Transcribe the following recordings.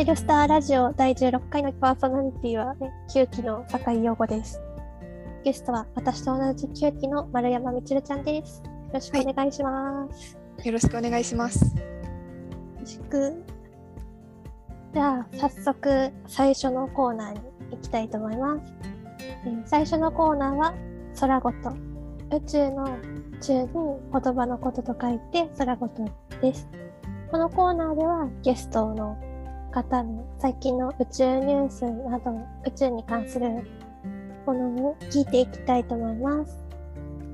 テルスターラジオ第16回のパーソナリティは、ね、9期の坂井陽子です。ゲストは私と同じ9期の丸山みちるちゃんです。よろしくお願いします。よろしくお願いします。よろしく。じゃあ、早速最初のコーナーに行きたいと思います。えー最初のコーナーは空ごと。宇宙の宙に言葉のことと書いて空ごとです。このコーナーではゲストの方の最近の宇宙ニュースなど宇宙に関するものを聞いていきたいと思います。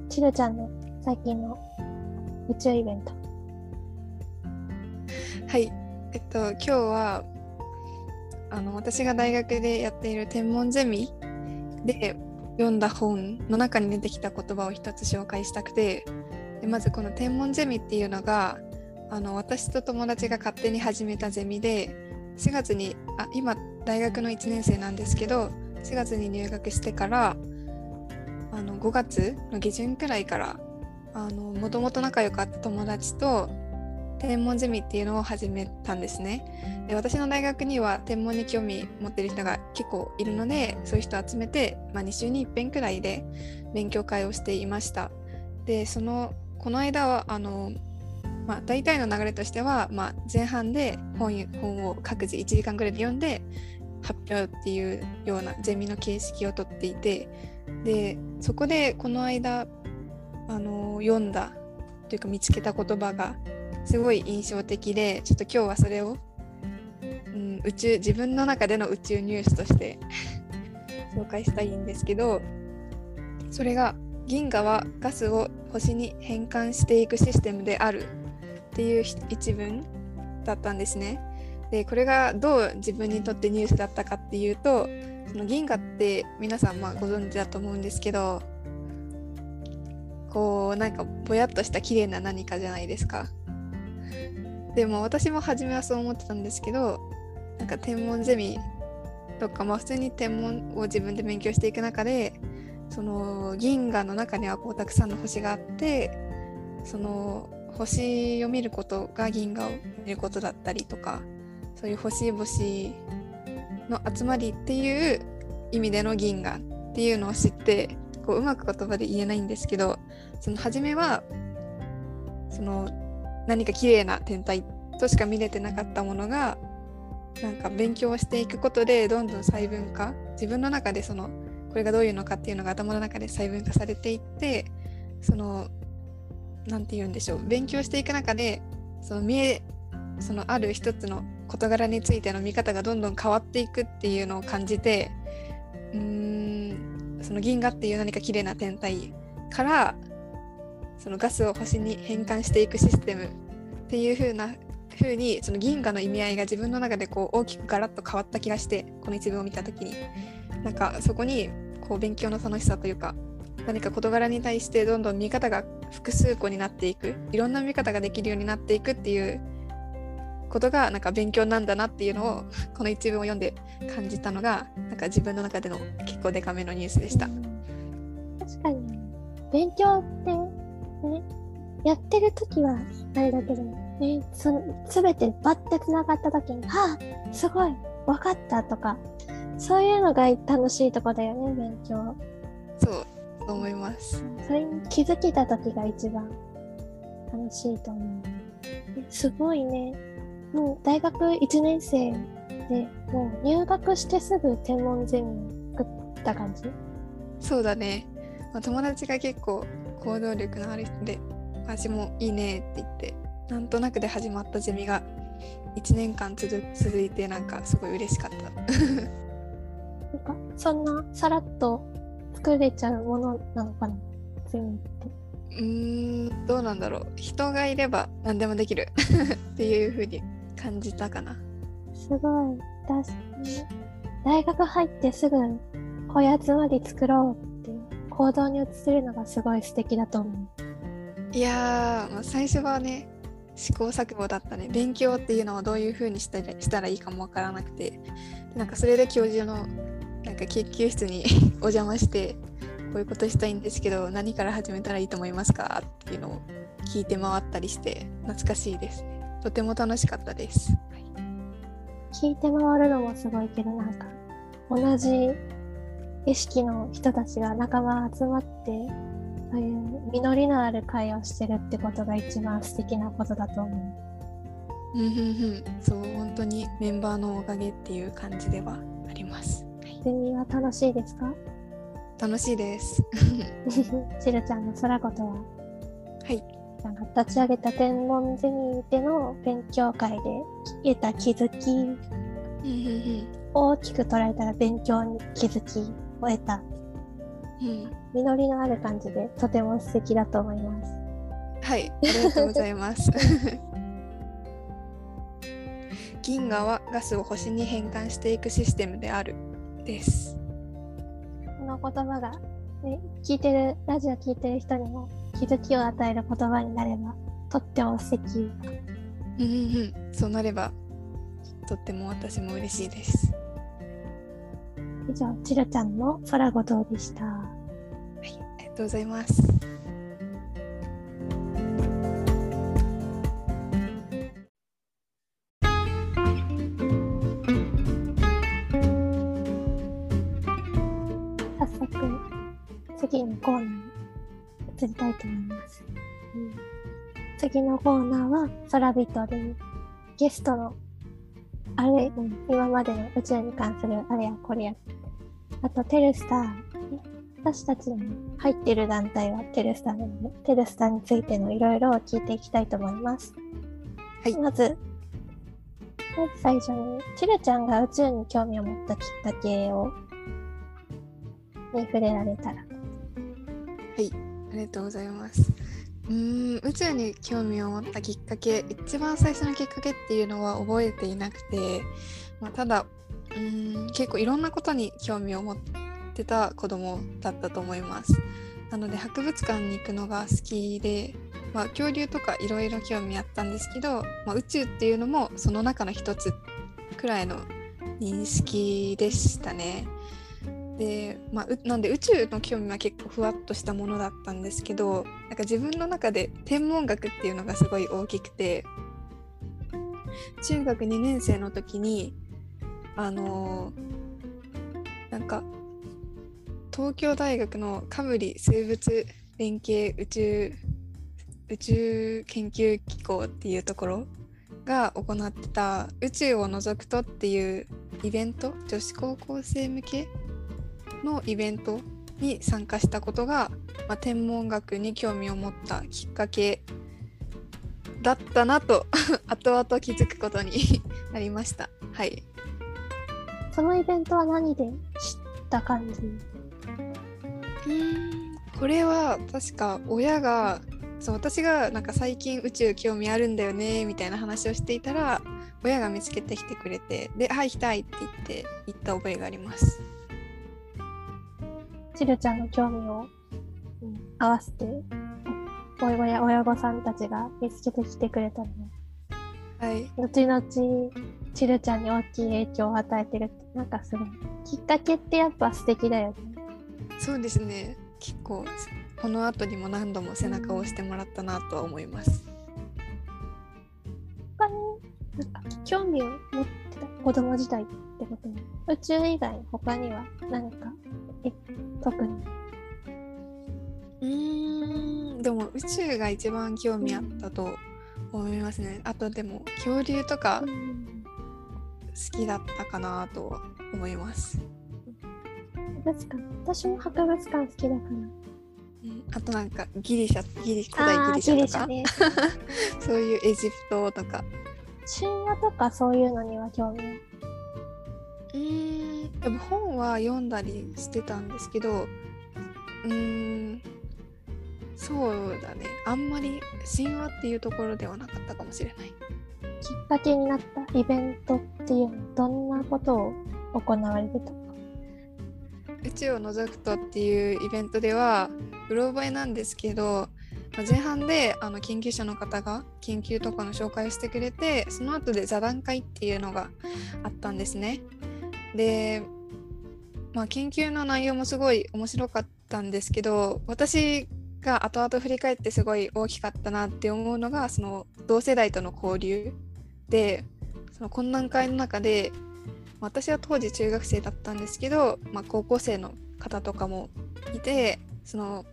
ちるちゃんの最近の宇宙イベント。はい。えっと今日はあの私が大学でやっている天文ゼミで読んだ本の中に出てきた言葉を一つ紹介したくてでまずこの天文ゼミっていうのがあの私と友達が勝手に始めたゼミで4月にあ今大学の1年生なんですけど4月に入学してからあの5月の下旬くらいからもともと仲良かった友達と天文ゼミっていうのを始めたんですね。で私の大学には天文に興味持ってる人が結構いるのでそういう人を集めて、まあ、2週に1遍くらいで勉強会をしていました。でそのこの間はあの、まあ、大体の流れとしては、まあ、前半で本本を各自1時間くらいで読んで発表っていうようなゼミの形式をとっていてでそこでこの間あの読んだというか見つけた言葉がすごい印象的でちょっと今日はそれを、うん、宇宙自分の中での宇宙ニュースとして 紹介したいんですけどそれが銀河はガスを星に変換していくシステムである。っていう一文だったんですね。でこれがどう自分にとってニュースだったかっていうとその銀河って皆さんまあご存知だと思うんですけどこうなんかぼやっとした綺麗な何かじゃないですか。でも私も初めはそう思ってたんですけどなんか天文ゼミとか、まあ、普通に天文を自分で勉強していく中でその銀河の中にはこうたくさんの星があってその星を見ることが銀河を見ることだったりとかそういう星々の集まりっていう意味での銀河っていうのを知ってこううまく言葉で言えないんですけどその初めはその何か綺麗な天体としか見れてなかったものがなんか勉強していくことでどんどん細分化自分の中でそのこれがどういうのかっていうのが頭の中で細分化されていってその何て言うんでしょう。勉強していく中でその見えそのある一つの事柄についての見方がどんどん変わっていくっていうのを感じてうーんその銀河っていう何か綺麗な天体からそのガスを星に変換していくシステムっていう風な風にその銀河の意味合いが自分の中でこう大きくガラッと変わった気がしてこの一文を見た時に。なんかそこにこう勉強の楽しさというか何か事柄に対してどんどん見方が複数個になっていく。いろんな見方ができるようになっていくっていうことがなんか勉強なんだなっていうのをこの一文を読んで感じたのがなんか自分の中での結構デカめのニュースでした。確かに。勉強ってねやってる時はあれだけどねそ全てバッてつながった時に「はあすごい分かった」とかそういうのが楽しいとこだよね勉強。そうそう思います。それに気づけた時が一番楽しいと思う。すごいね。もう大学1年生でもう入学してすぐ天文ゼミを作った感じ？そうだね、まあ、友達が結構行動力のある人で私もいいねって言ってなんとなくで始まったゼミが1年間続続いてなんかすごい嬉しかった。なんかそんなさらっと作れちゃうものなのかな？ゼミってうーんどうなんだろう。人がいれば何でもできる。っていう風に感じたかな。すごい。私大学入ってすぐこういう集まり作ろうって行動に移せるのがすごい素敵だと思う。いやー、まあ、最初はね試行錯誤だったね。勉強っていうのをどういう風にしたらしたらいいかもわからなくて。なんかそれで教授のなんか研究室に お邪魔してこういうことしたいんですけど何から始めたらいいと思いますか？っていうのを聞いて回ったりして懐かしいです。ねとても楽しかったです、はい聞いて回るのもすごいけどなんか同じ意識の人たちが仲間集まってそういう実りのある会をしてるってことが一番素敵なことだと思うんうんうん。そう本当にメンバーのおかげっていう感じではあります。う。ゼミは楽しいですか？楽しいです。しるちゃんの空言は？はい。なんか立ち上げた天文ゼミでの勉強会で得た気づき大きく捉えたら勉強に気づきを得たうん実りのある感じでとても素敵だと思います。はい、ありがとうございます。銀河はガスを星に変換していくシステムであるです。この言葉が、ね、聞いてるラジオ聞いてる人にも気づきを与える言葉になればとっても素敵うんうんうん、そうなればとっても私も嬉しいです。以上ちるちゃんの空ごとでしたはい、ありがとうございます。ます、うん。次のコーナーは空人でゲストのあれ、うん今までの宇宙に関するあれやこれやあとテルスターね私たちの入ってる団体はテルスターなのでテルスターについてのいろいろを聞いていきたいと思います。はい。まずまず最初にチルちゃんが宇宙に興味を持ったきっかけをに触れられたら。はい、ありがとうございます。うん、宇宙に興味を持ったきっかけ、一番最初のきっかけっていうのは覚えていなくて、まあ、ただ、うん、結構いろんなことに興味を持ってた子供だったと思います。なので博物館に行くのが好きで、まあ、恐竜とかいろいろ興味あったんですけど、まあ、宇宙っていうのもその中の一つくらいの認識でしたね。で、まあ、なんで宇宙の興味は結構ふわっとしたものだったんですけどなんか自分の中で天文学っていうのがすごい大きくて中学2年生の時にあのーなんか東京大学のカブリ生物連携宇宙宇宙研究機構っていうところが行ってた「宇宙を覗くと」っていうイベント女子高校生向けのイベントに参加したことが、まあ、天文学に興味を持ったきっかけだったなと 後々気づくことに なりました。はい。そのイベントは何で知った感じ？これは確か親がそう私がなんか最近宇宙興味あるんだよねみたいな話をしていたら親が見つけてきてくれてで「はい行きたい」って言って行った覚えがあります。チルちゃんの興味を、うん合わせてお親や親御さんたちが見つけてきてくれたのねはい。後々チルちゃんに大きい影響を与えてるってなんかすごいきっかけってやっぱ素敵だよねそうですね。結構この後にも何度も背中を押してもらったなとは思います。他になんか興味を持ってた子供時代ってこと？ね宇宙以外に他には何か？え特に。うーんでも宇宙が一番興味あったと思いますね。あとでも恐竜とか好きだったかなとは思います。博物館私も博物館好きだから。うんあとなんかギリシャギリ古代あギリシャとか。ね。そういうエジプトとか。神話とかそういうのには興味うーん。でも本は読んだりしてたんですけどうーんそうだね。あんまり神話っていうところではなかったかもしれない。きっかけになったイベントっていうのはどんなことを行われてた？か宇宙を覗くとっていうイベントではうろ覚えなんですけどまあ前半であの研究者の方が研究とかの紹介をしてくれてその後で座談会っていうのがあったんですね。で、まあ、研究の内容もすごい面白かったんですけど私が後々振り返ってすごい大きかったなって思うのがその同世代との交流でその懇談会の中で私は当時中学生だったんですけど、まあ、高校生の方とかもいてその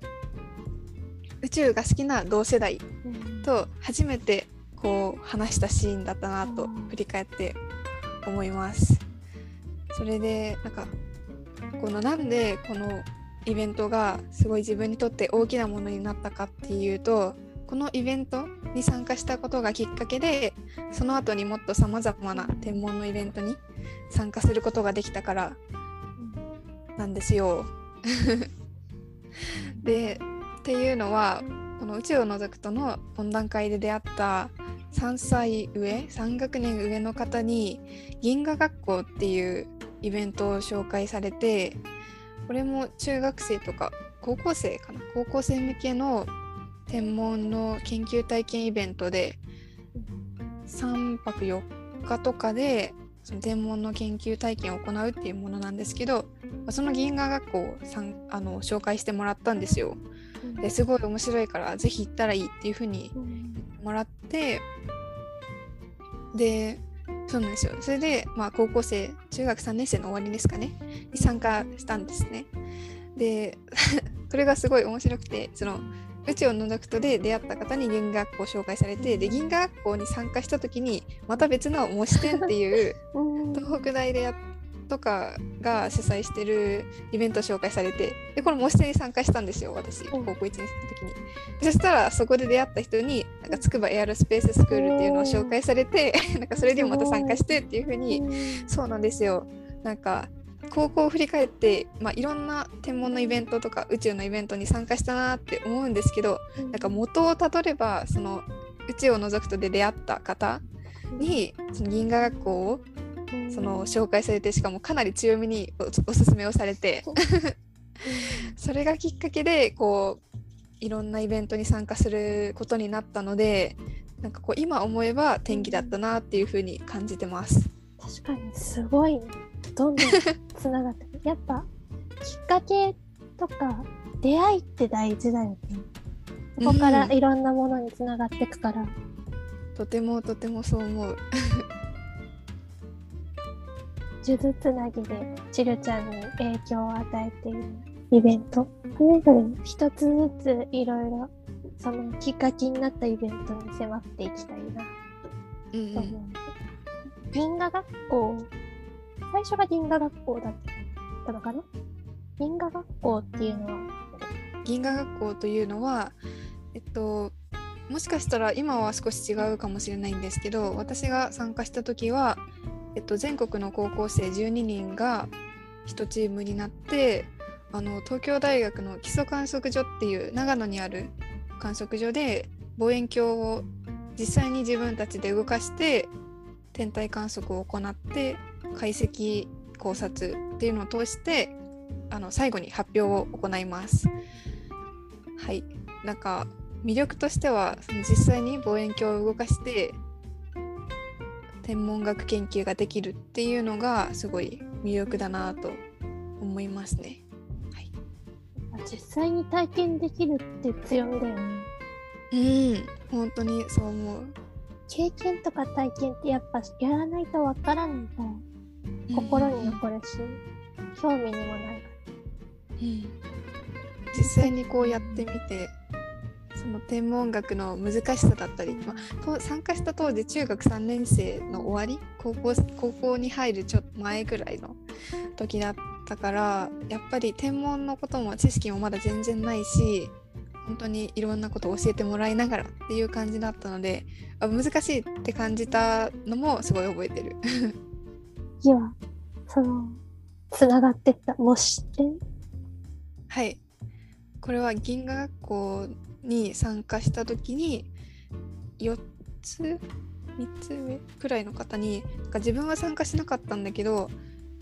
宇宙が好きな同世代と初めてこう話したシーンだったなと振り返って思います。それでなんかこのなんでこのイベントがすごい自分にとって大きなものになったかっていうとこのイベントに参加したことがきっかけでその後にもっとさまざまな天文のイベントに参加することができたからなんですよ。でっていうのはこの宇宙を除くとの懇談会で出会った3歳上3学年上の方に銀河学校っていうイベントを紹介されてこれも中学生とか高校生かな？高校生向けの天文の研究体験イベントで3泊4日とかでその天文の研究体験を行うっていうものなんですけどその銀河学校をさんあの紹介してもらったんですよ。ですごい面白いからぜひ行ったらいいっていうふうにもらってでそうなんですよ。それで、まあ、高校生中学3年生の終わりですかね。に参加したんですね。で これがすごい面白くてその宇宙を除くとで出会った方に銀河学校を紹介されてで銀河学校に参加した時にまた別の模試展っていう 東北大でやっとかが主催してるイベントを紹介されてでこの模試展に参加したんですよ私。高校1年生の時に。そしたらそこで出会った人になんか筑波エアロスペーススクールっていうのを紹介されて なんかそれでもまた参加してっていう風に。そうなんですよ。なんか高校を振り返って、まあ、いろんな天文のイベントとか宇宙のイベントに参加したなって思うんですけど、なんか元をたどればその宇宙を除くとで出会った方にその銀河学校をその紹介されてしかもかなり強めにおすすめをされて。そ れがきっかけでこういろんなイベントに参加することになったのでなんかこう今思えば転機だったなっていうふうに感じてます。確かにすごいどんどんつながってやっぱ きっかけとか出会いって大事だよね。そこからいろんなものにつながっていくから、うん、とてもとてもそう思う。数珠つなぎでチルちゃんに影響を与えているイベント。それぞれ一つずついろいろそのきっかけになったイベントに迫っていきたいな。と思う、うん、銀河学校。最初が銀河学校だったのかな？銀河学校っていうのは。銀河学校というのはえっともしかしたら今は少し違うかもしれないんですけど私が参加した時はえっと、全国の高校生12人が1チームになってあの東京大学の基礎観測所っていう長野にある観測所で望遠鏡を実際に自分たちで動かして天体観測を行って解析考察っていうのを通してあの最後に発表を行います。はいなんか魅力としてはその実際に望遠鏡を動かして天文学研究ができるっていうのがすごい魅力だなと思いますね。はい、実際に体験できるって強みだよね。うん、本当にそう思う。経験とか体験ってやっぱやらないとわからないから心に残るし、うん、興味にもなる。うん、実際にこうやってみてその天文学の難しさだったり、まあ、参加した当時中学3年生の終わり高校高校に入るちょっと前ぐらいの時だったからやっぱり天文のことも知識もまだ全然ないし本当にいろんなことを教えてもらいながらっていう感じだったのであ難しいって感じたのもすごい覚えてる。次はそのつながってった模試点はいこれは銀河学校に参加した時に4つ3つ上くらいの方にか自分は参加しなかったんだけど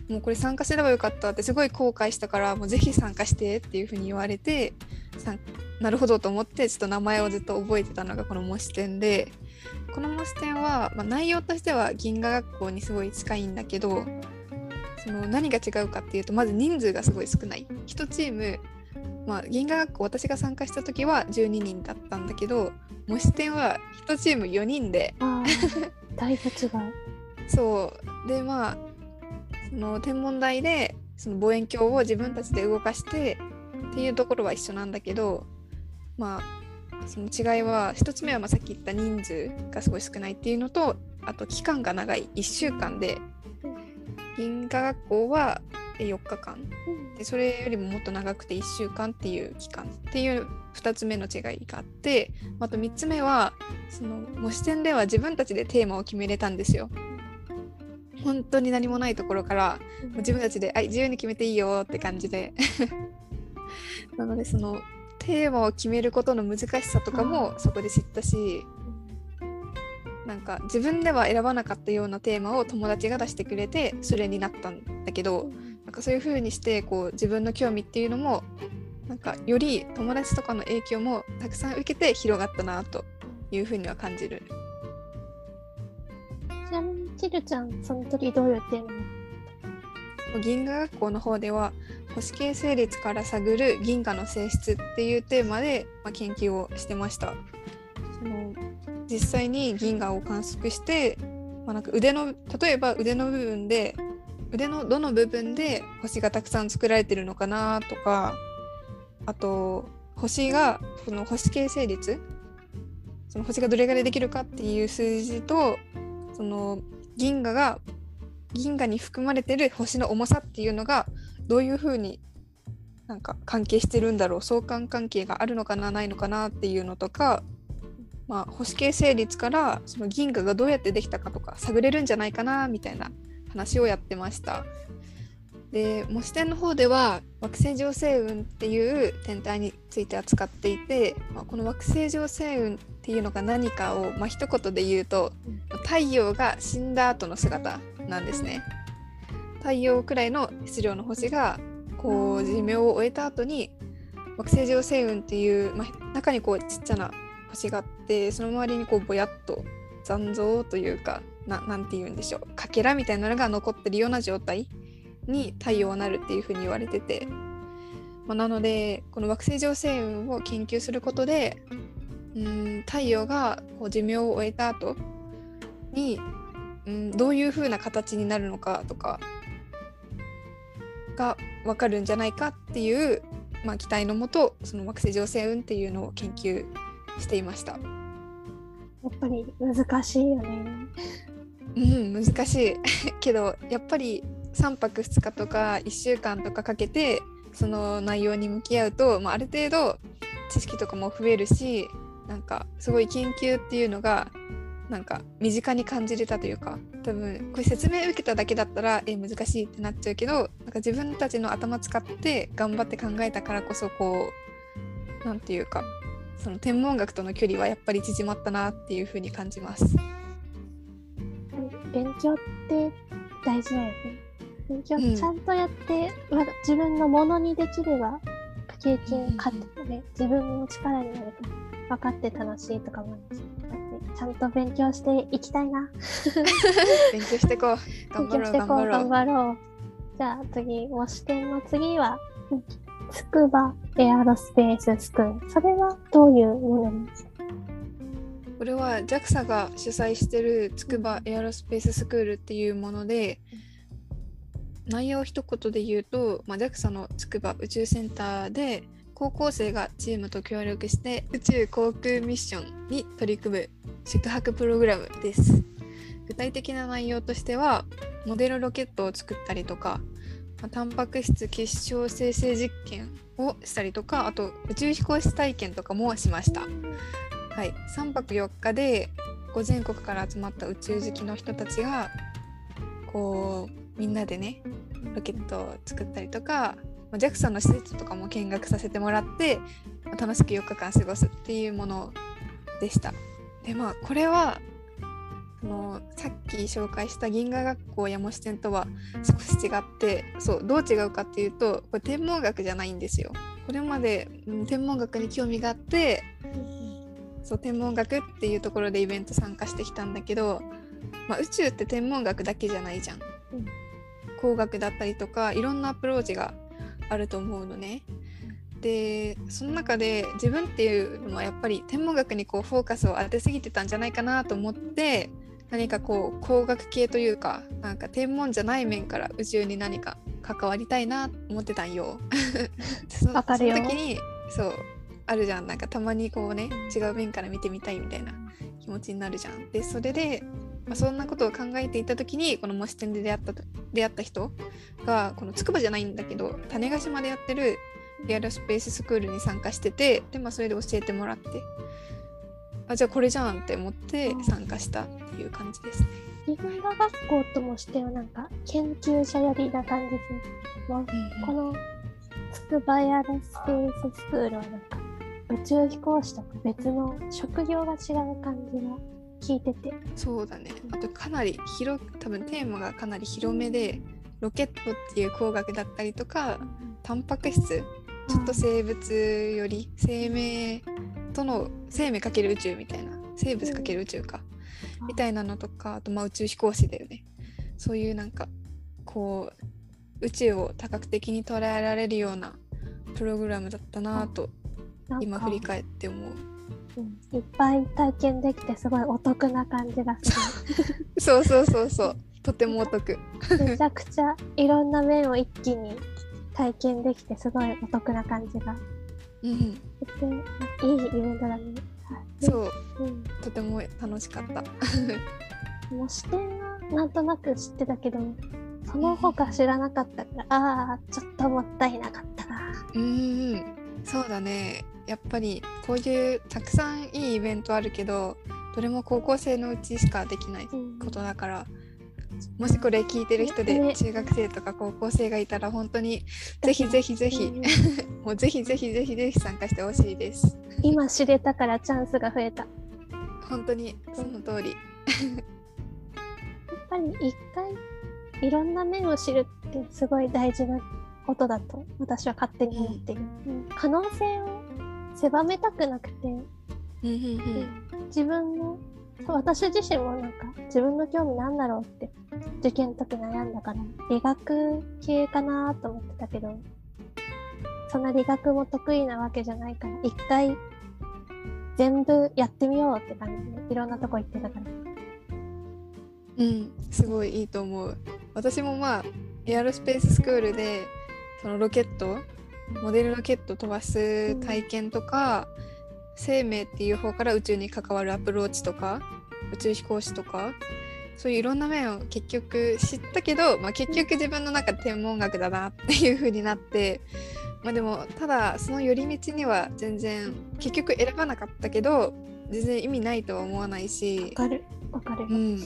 もうこれ参加すればよかったってすごい後悔したからもうぜひ参加してっていうふうに言われてなるほどと思ってちょっと名前をずっと覚えてたのがこの模試展でこの模試展は、まあ、内容としては銀河学校にすごい近いんだけどその何が違うかっていうとまず人数がすごい少ない。1チームまあ、銀河学校私が参加した時は12人だったんだけど模試展は1チーム4人で。だいぶ違う。そう。でまあその天文台でその望遠鏡を自分たちで動かしてっていうところは一緒なんだけどまあその違いは1つ目はまあさっき言った人数がすごい少ないっていうのとあと期間が長い1週間で銀河学校は4日間。でそれよりももっと長くて1週間っていう期間。っていう2つ目の違いがあってあと3つ目はその模試展では自分たちでテーマを決めれたんですよ。本当に何もないところから自分たちで「はい自由に決めていいよ」って感じで。なのでそのテーマを決めることの難しさとかもそこで知ったしなんか自分では選ばなかったようなテーマを友達が出してくれてそれになったんだけどなんかそういう風にしてこう自分の興味っていうのもなんかより友達とかの影響もたくさん受けて広がったなという風には感じる。ちなみにちるちゃんその時どういうテーマ銀河学校の方では星形成立から探る銀河の性質っていうテーマで、まあ、研究をしてましたその実際に銀河を観測して、まあ、なんか腕の例えば腕の部分で腕のどの部分で星がたくさん作られてるのかなとかあと星がその星形成率その星がどれぐらいできるかっていう数字とその銀河が銀河に含まれてる星の重さっていうのがどういうふうになんか関係してるんだろう相関関係があるのかなないのかなっていうのとか、まあ、星形成立からその銀河がどうやってできたかとか探れるんじゃないかなみたいな話をやってました。で模試点の方では惑星上星雲っていう天体について扱っていて、まあ、この惑星上星雲っていうのが何かを、まあ、一言で言うと太陽が死んだ後の姿なんですね。太陽くらいの質量の星がこう寿命を終えた後に惑星上星雲っていう、まあ、中にこうちっちゃな星があってその周りにこうぼやっと残像というかななんて言うんでしょうかけらみたいなのが残ってるような状態に太陽はなるっていうふうに言われてて、まあ、なのでこの惑星上星雲を研究することでうん太陽がこう寿命を終えた後にうんどういうふうな形になるのかとかが分かるんじゃないかっていう、まあ、期待のもとその惑星上星雲っていうのを研究していました。やっぱり難しいよね。うん難しい けどやっぱり3泊2日とか1週間とかかけてその内容に向き合うと、まあ、ある程度知識とかも増えるしなんかすごい研究っていうのがなんか身近に感じれたというか多分これ説明受けただけだったらえ難しいってなっちゃうけどなんか自分たちの頭使って頑張って考えたからこそこう何て言うかその天文学との距離はやっぱり縮まったなっていうふうに感じます。勉強って大事だよね。勉強ちゃんとやって、まだ自分のものにできれば経験勝ってね、自分の力になるから分かって楽しいとかもあるしちゃんと勉強していきたいな。勉強してこう 頑張ろう勉強してこう頑張ろう頑張ろう。じゃあ次、模試験の次は、うん筑波エアロスペーススクール。それはどういうものなんですか？これは JAXA が主催してる筑波エアロスペーススクールっていうもので内容を一言で言うと、まあ、JAXA の筑波宇宙センターで高校生がチームと協力して宇宙航空ミッションに取り組む宿泊プログラムです。具体的な内容としてはモデルロケットを作ったりとかまあタンパク質結晶生成実験をしたりとかあと宇宙飛行士体験とかもしましたはい、3泊4日でこう全国から集まった宇宙好きの人たちがこうみんなでねロケットを作ったりとか JAXA の施設とかも見学させてもらってま楽しく4日間過ごすっていうものでした。でまあこれはそのさっき紹介した銀河学校や模試店とは少し違ってそうどう違うかっていうとこれ天文学じゃないんですよ。これまで、天文学に興味があってそう天文学っていうところでイベント参加してきたんだけど、まあ、宇宙って天文学だけじゃないじゃん。うん工学だったりとかいろんなアプローチがあると思うのね。でその中で自分っていうのはやっぱり天文学にこうフォーカスを当てすぎてたんじゃないかなと思って何かこう工学系というかなんか天文じゃない面から宇宙に何か関わりたいなと思ってたんよ。その時にそうあるじゃんなんかたまにこうね違う面から見てみたいみたいな気持ちになるじゃん。でそれで、まあ、そんなことを考えていた時にこの模試展で出会ったと出会った人がこの筑波じゃないんだけど種子島でやってるリアルスペーススクールに参加しててで、まあ、それで教えてもらってあじゃあこれじゃんって思って参加したっていう感じですね。日本語学校ともしてはなんか研究者寄りな感じです。もうこの筑波エアロスペーススクールはなんか宇宙飛行士とか別の職業が違う感じが聞いてて。そうだね。あとかなり広く多分テーマがかなり広めでロケットっていう工学だったりとかタンパク質ちょっと生物より生命との生命かける宇宙みたいな。生物かける宇宙か。みたいなのとかあとまあ宇宙飛行士だよね。そういうなんかこう宇宙を多角的に捉えられるようなプログラムだったなと今振り返って思う。うんいっぱい体験できてすごいお得な感じがす そうそうそうそう。とてもお得。るめちゃくちゃいろんな面を一気に体験できてすごいお得な感じが。うんいいイベントだね。はい。そう。うん。とても楽しかった。もう視点はなんとなく知ってたけどその他知らなかったからああちょっともったいなかったな。うんうん。そうだねやっぱりこういうたくさんいいイベントあるけどどれも高校生のうちしかできないうんことだからもしこれ聞いてる人でね中学生とか高校生がいたら本当にぜひぜひぜひうん。もうぜひぜひぜひぜひ参加してほしいです。今知れたからチャンスが増えた。や本当にその通り。っぱり一回いろんな面を知るってすごい大事なことだと私は勝手に思ってる、うん。可能性を狭めたくなくて。自分の私自身もなんか自分の興味なんだろうって受験の時悩んだから理学系かなと思ってたけどそんな理学も得意なわけじゃないから一回全部やってみようって感じでいろんなとこ行ってたから。うん、すごいいいと思う。私もまあエアロスペーススクールでそのロケットモデルロケット飛ばす体験とか、生命っていう方から宇宙に関わるアプローチとか宇宙飛行士とかそういういろんな面を結局知ったけど、まあ、結局自分の中で天文学だなっていう風になって。まあでもただその寄り道には全然結局選ばなかったけど全然意味ないとは思わないしわかる。わかる。よ、うん、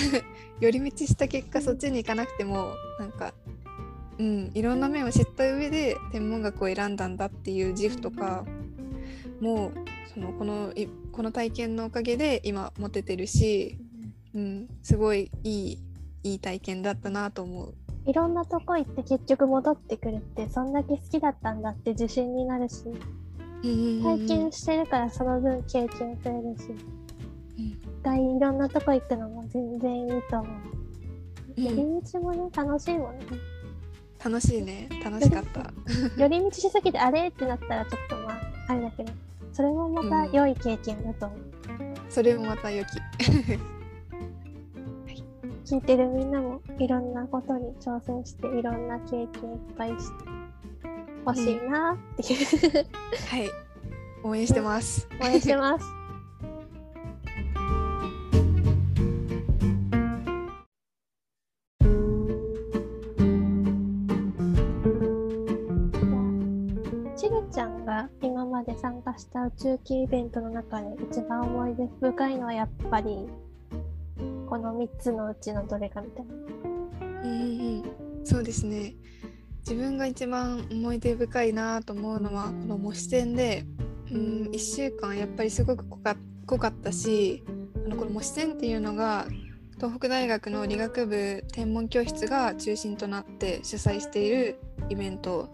寄り道した結果そっちに行かなくてもなんか、うん、いろんな面を知った上で天文学を選んだんだっていう自負とかもうそのこのいこの体験のおかげで今持ててるし、うん、すごいいいいい体験だったなと思う。いろんなとこ行って結局戻ってくるってそんだけ好きだったんだって自信になるし体験してるからその分経験増えるしうん一回いろんなとこ行くのも全然いいと思う。うん寄り道もね楽しいもんね。楽しいね楽しかった。寄り道しすぎてあれ？ってなったらちょっとまああれだけどそれもまた良い経験だと思う。それもまた良き。聞いてるみんなもいろんなことに挑戦していろんな経験いっぱいしてほしいなっていう、はい応援してます。応援してます。で参加した宇宙系イベントの中で一番思い出深いのはやっぱりこの3つのうちのどれかみたいな。うん、そうですね自分が一番思い出深いなと思うのはこの模試戦で、うん、1週間やっぱりすごく濃か濃かったしあのこの模試戦っていうのが東北大学の理学部天文教室が中心となって主催しているイベント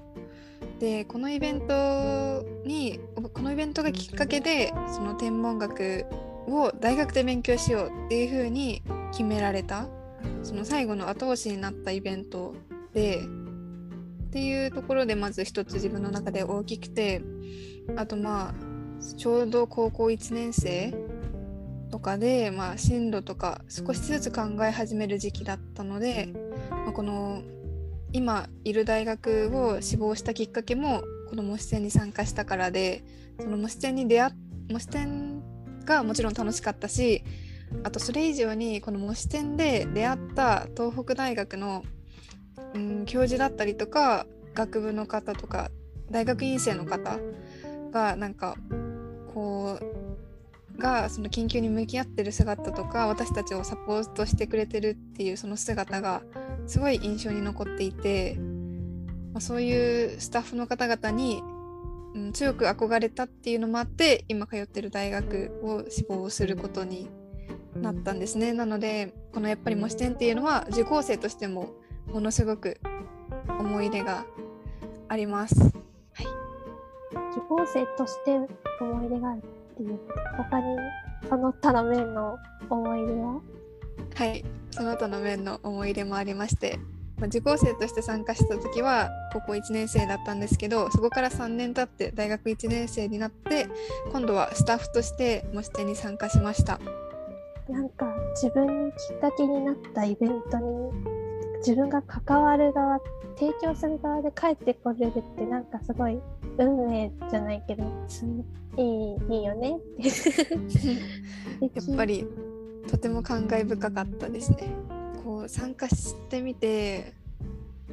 でこのイベントにこのイベントがきっかけでその天文学を大学で勉強しようっていう風に決められたその最後の後押しになったイベントでっていうところでまず一つ自分の中で大きくてあとまあちょうど高校1年生とかで、まあ、進路とか少しずつ考え始める時期だったので、まあ、この今いる大学を志望したきっかけもこの模試戦に参加したからでその模試戦に出会模試戦がもちろん楽しかったしあとそれ以上にこの模試戦で出会った東北大学の、うん、教授だったりとか学部の方とか大学院生の方がなんかこうがその緊急に向き合ってる姿とか私たちをサポートしてくれてるっていうその姿がすごい印象に残っていて、まあ、そういうスタッフの方々に、うん、強く憧れたっていうのもあって今通ってる大学を志望することになったんですね。なのでこのやっぱり模試店っていうのは受講生としてもものすごく思い入れがあります。はい、受講生として思い出があるっていう他にその他の面の思い出は？はい。その他の面の思い出もありましてま受講生として参加した時は高校1年生だったんですけどそこから3年経って大学1年生になって今度はスタッフとして模試店に参加しました。なんか自分のきっかけになったイベントに自分が関わる側提供する側で帰ってこれるってなんかすごい運命じゃないけどいいいいよね やっぱりとても感慨深かったですね。こう参加してみて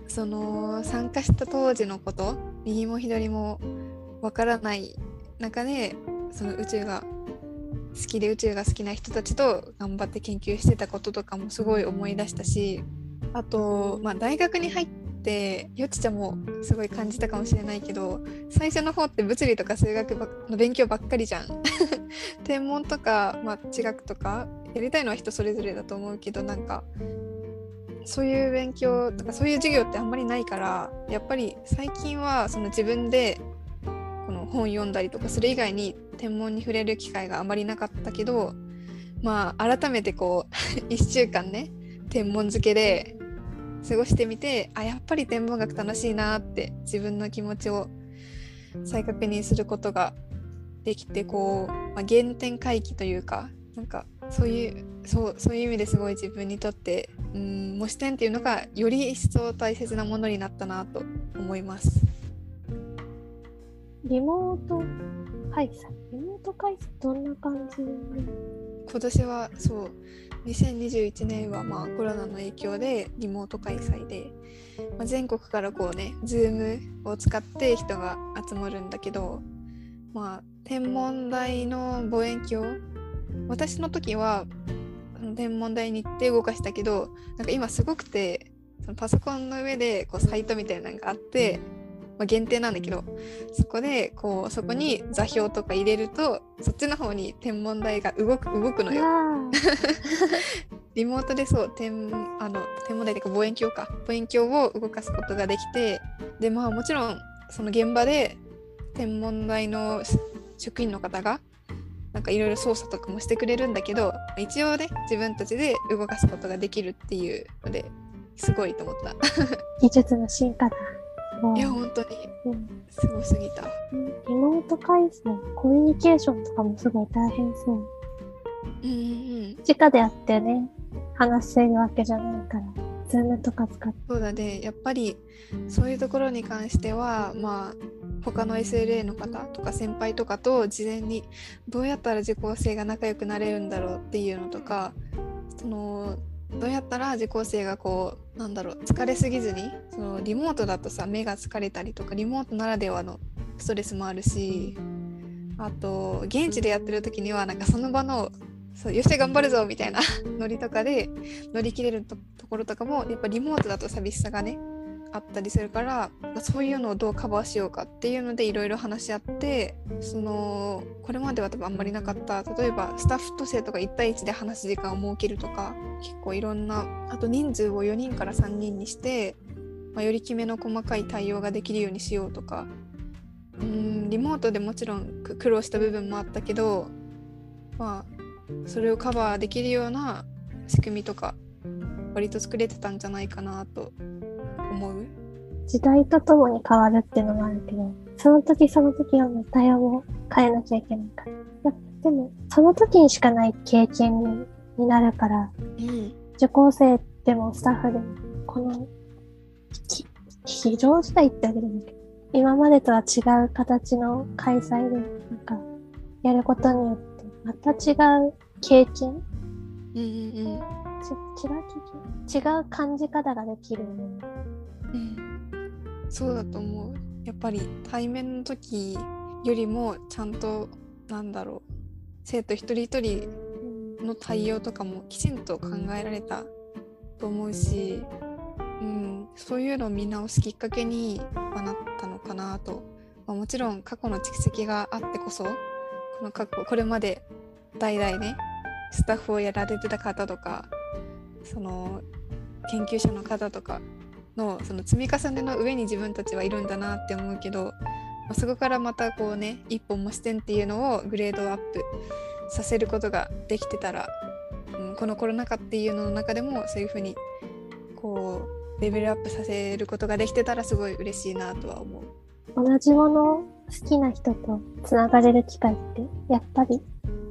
その参加した当時のこと右も左もわからない中でその宇宙が好きで宇宙が好きな人たちと頑張って研究してたこととかもすごい思い出したしあと、まあ、大学に入ってよちちゃんもすごい感じたかもしれないけど最初の方って物理とか数学の勉強ばっかりじゃん。天文とか、まあ、地学とかやりたいのは人それぞれだと思うけどなんかそういう勉強とかそういう授業ってあんまりないからやっぱり最近はその自分でこの本読んだりとかそれ以外に天文に触れる機会があまりなかったけどまあ改めてこう 1週間ね天文漬けで過ごしてみてあやっぱり天文学楽しいなって自分の気持ちを再確認することができてこう、まあ、原点回帰というかなんかそういうそうそういう意味ですごい自分にとってうん模試点っていうのがより一層大切なものになったなと思います。リモート開催リモート開催どんな感じ？今年はそう2021年はまあコロナの影響でリモート開催で、まあ、全国からこうね Zoom を使って人が集まるんだけどまあ天文台の望遠鏡私の時は天文台に行って動かしたけどなんか今すごくてそのパソコンの上でこうサイトみたいなのがあってまあ、限定なんだけどそこでこうそこに座標とか入れるとそっちの方に天文台が動く動くのよ。リモートでそう天あの天文台というか望遠鏡か望遠鏡を動かすことができてでまあもちろんその現場で天文台の職員の方がなんかいろいろ操作とかもしてくれるんだけど一応ね自分たちで動かすことができるっていうのですごいと思った。技術の進化だ。いや本当にすごすぎた、リモート回線コミュニケーションとかもすごい大変そう。うんうん、直でやってね話せるわけじゃないからズームとか使って。そうだね。やっぱりそういうところに関してはまあ他の SLA の方とか先輩とかと事前にどうやったら受講生が仲良くなれるんだろうっていうのとかそのどうやったら受講生がこうなんだろう疲れすぎずにそのリモートだとさ目が疲れたりとかリモートならではのストレスもあるしあと現地でやってる時にはなんかその場のそうよし頑張るぞみたいな ノリとかで乗り切れるところとかもやっぱリモートだと寂しさがねあったりするからそういうのをどうカバーしようかっていうのでいろいろ話し合ってそのこれまでは多分あんまりなかった例えばスタッフと生徒が1対1で話す時間を設けるとか結構いろんなあと人数を4人から3人にして、まあ、よりきめの細かい対応ができるようにしようとかうんリモートでもちろん苦労した部分もあったけどまあそれをカバーできるような仕組みとか割と作れてたんじゃないかなと思う？時代とともに変わるっていうのもあるけどその時その時の対応も変えなきゃいけないから。やでも、その時にしかない経験にになるから、うん。受講生でもスタッフでも、この、き非常事態ってあげるんだけど、今までとは違う形の開催で、なんか、やることによって、また違う経験？うんうんち違う経験違う感じ方ができる。うん。そうだと思う。やっぱり対面の時よりもちゃんとなんだろう生徒一人一人の対応とかもきちんと考えられたと思うし、うん、そういうのを見直すきっかけにはなったのかなと、まあ、もちろん過去の蓄積があってこそこの過去これまで代々ねスタッフをやられてた方とかその研究者の方とかのその積み重ねの上に自分たちはいるんだなって思うけど、まあそこからまたこうね一本も視点っていうのをグレードアップさせることができてたら、うん、このコロナ禍っていうのの中でもそういうふうにこうレベルアップさせることができてたらすごい嬉しいなとは思う。同じもの好きな人とつながれる機会ってやっぱり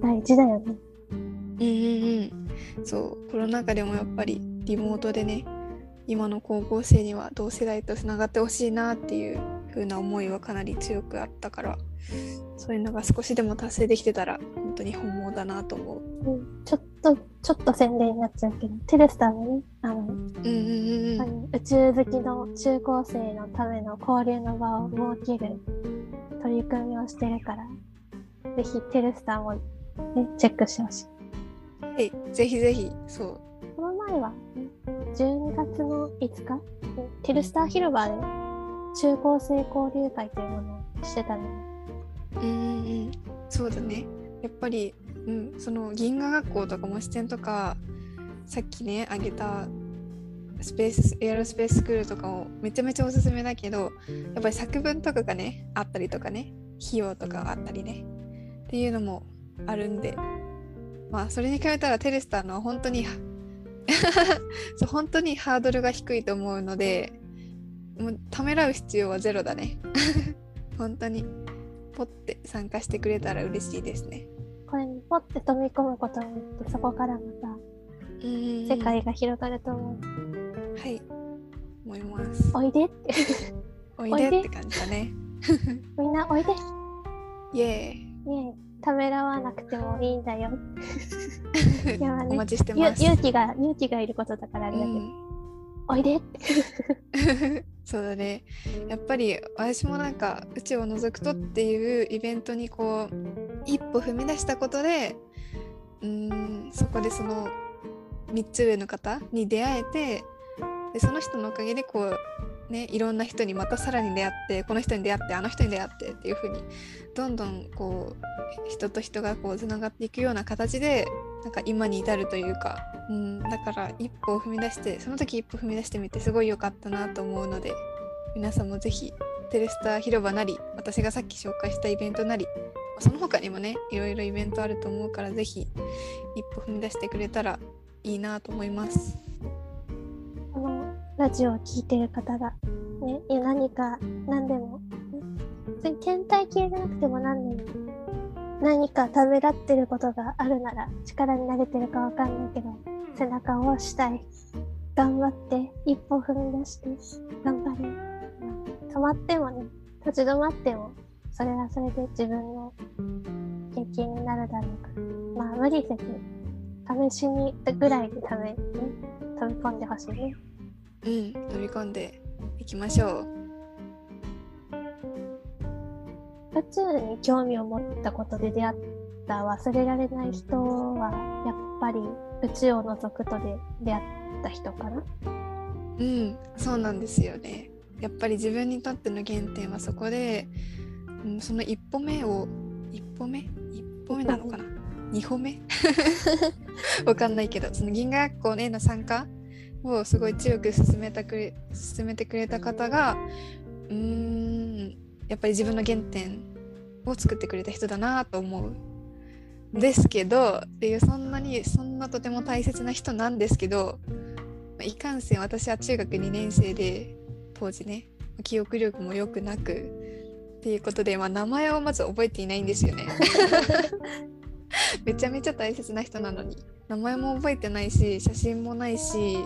大事だよね。うんうんうん、そうコロナ禍でもやっぱりリモートでね今の高校生には同世代とつながってほしいなっていう風な思いはかなり強くあったからそういうのが少しでも達成できてたら本当に本望だなと思う。うん、ちょっと、ちょっと宣伝になっちゃうけど、テレスタね、あの、うんうんうんうんあの宇宙好きの中高生のための交流の場を設ける取り組みをしてるから、ぜひテレスターも、ね、チェックしてほしい。はい、ぜひぜひそう。この前は、ね、12月の5日、ねテルスター広場で中高生交流会というものをしてたの。で、うんそうだね。やっぱり、うん、その銀河学校とか模試展とかさっきね挙げたスペースエアロスペーススクールとかもめちゃめちゃおすすめだけどやっぱり作文とかがねあったりとかね費用とかがあったりねっていうのもあるんで。まあそれに比べたらテレスターのは本当に そう本当にハードルが低いと思うのでもうためらう必要はゼロだね。本当に。ポッて参加してくれたら嬉しいですね。これにポッて飛び込むことによって、そこからまた世世界が広がると思う。はい。思います。おいで。って、おいで。でって感じだね。みんなおいで。イエねえ、ためらわなくてもいいんだよ。ねお待ちしてゆます。勇気が、勇気がいることだからあれだけど、うん。おいで。って。そうだね。やっぱり私もなんか宇宙を覗くとっていうイベントにこう一歩踏み出したことでうーんそこでその3つ上の方に出会えてでその人のおかげでこうねいろんな人にまたさらに出会ってこの人に出会ってあの人に出会ってっていう風にどんどんこう人と人がこうつながっていくような形でなんか今に至るというか、うん、だから一歩を踏み出してその時一歩踏み出してみてすごい良かったなと思うので皆さんもぜひテレスター広場なり私がさっき紹介したイベントなりその他にもねいろいろイベントあると思うからぜひ一歩踏み出してくれたらいいなと思います。ラジオを聞いてる方が、ね、いや何か何でも、ね別に天体系じゃなくても何でも、何かためらってることがあるなら力になれてるかわかんないけど、背中を押したい。頑張って、一歩踏み出して、頑張れ。止まってもね、立ち止まっても、それはそれで自分の経験になるだろうから、まあ無理せず、試しにぐらいでため、ね、飛び込んでほしいね。うん、飛び込んでいきましょう。宇宙に興味を持ったことで出会った忘れられない人はやっぱり宇宙を覗くとで出会った人かな？うん、そうなんですよね。やっぱり自分にとっての原点はそこで、うん、その一歩目を一歩目？一歩目なのかな？二歩目？わかんないけどその銀河学校への参加をすごい強く進めたくれ進めてくれた方がうーんやっぱり自分の原点を作ってくれた人だなと思う。ですけどっていうそんなにそんなとても大切な人なんですけどまあいかんせん私は中学2年生で当時ね記憶力も良くなくっっていうことで、まあ、名前をまず覚えていないんですよね。めちゃめちゃ大切な人なのに名前も覚えてないし写真もないし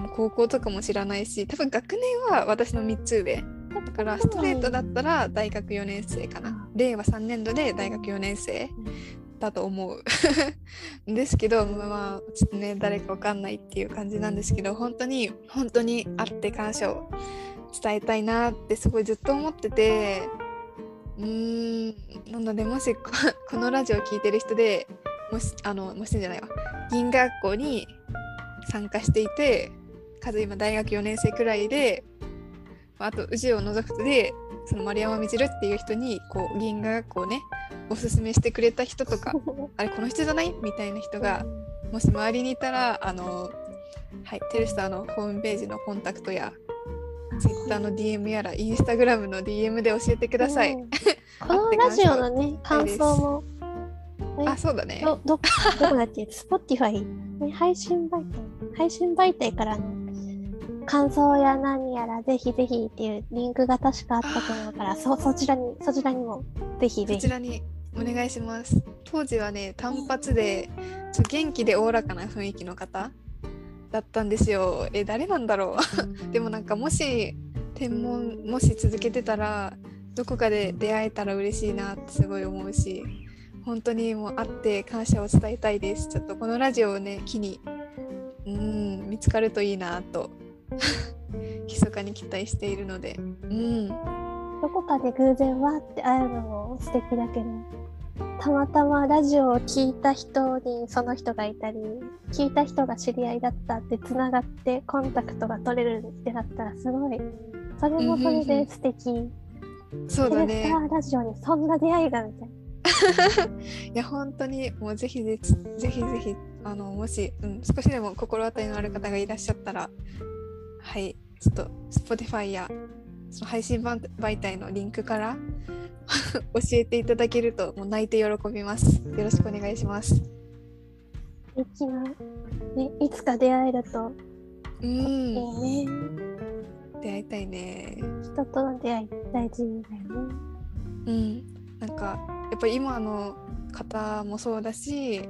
もう高校とかも知らないし多分学年は私の3つ上。だからストレートだったら大学4年生かな。令和3年度で大学4年生だと思う。ですけどまあちょっとね誰かわかんないっていう感じなんですけど本当に本当に会って感謝を伝えたいなってすごいずっと思っててうーんなのでもしこ このラジオを聴いてる人でもしあのもしじゃないわ。銀河学校に参加していて数今大学4年生くらいでまああと宇治を除くとでその丸山みちるっていう人にこう銀河学校をねおすすめしてくれた人とか あれこの人じゃないみたいな人がもし周りにいたらあのはいテルスターのホームページのコンタクトや Twitter の DM やら Instagram の DM で教えてください。うん。このラジオのね感想も。ねあそうだね。どどどこだっけ？Spotify、ね、配信媒体？配信媒体からの感想や何やらぜひぜひっていうリンクが確かあったと思うからそそちらにそちらにもぜひぜひそちらにお願いします。当時はね単発でちょ元気でおおらかな雰囲気の方だったんですよ。え誰なんだろう？でもなんかもし天文もし続けてたらどこかで出会えたら嬉しいなってすごい思うし本当にもう会って感謝を伝えたいです。ちょっとこのラジオをね機にうん見つかるといいなと密かに期待しているのでうんどこかで偶然わーって会えるのも素敵だけどたまたまラジオを聞いた人にその人がいたり聞いた人が知り合いだったってつながってコンタクトが取れるってなったらすごいそれもそれで素敵。そうだねテレスタ。ーラジオにそんな出会いがみたいな。いや本当にもうぜひぜひぜひぜひあのもし、うん、少しでも心当たりのある方がいらっしゃったらはいちょっと Spotify やその配信版媒体のリンクから 教えていただけるともう泣いて喜びます。よろしくお願いします。素敵な、ね、いつか出会えると。うん。いいね。出会いたいね。人との出会い大事だよね。うん。なんかやっぱり今の方もそうだし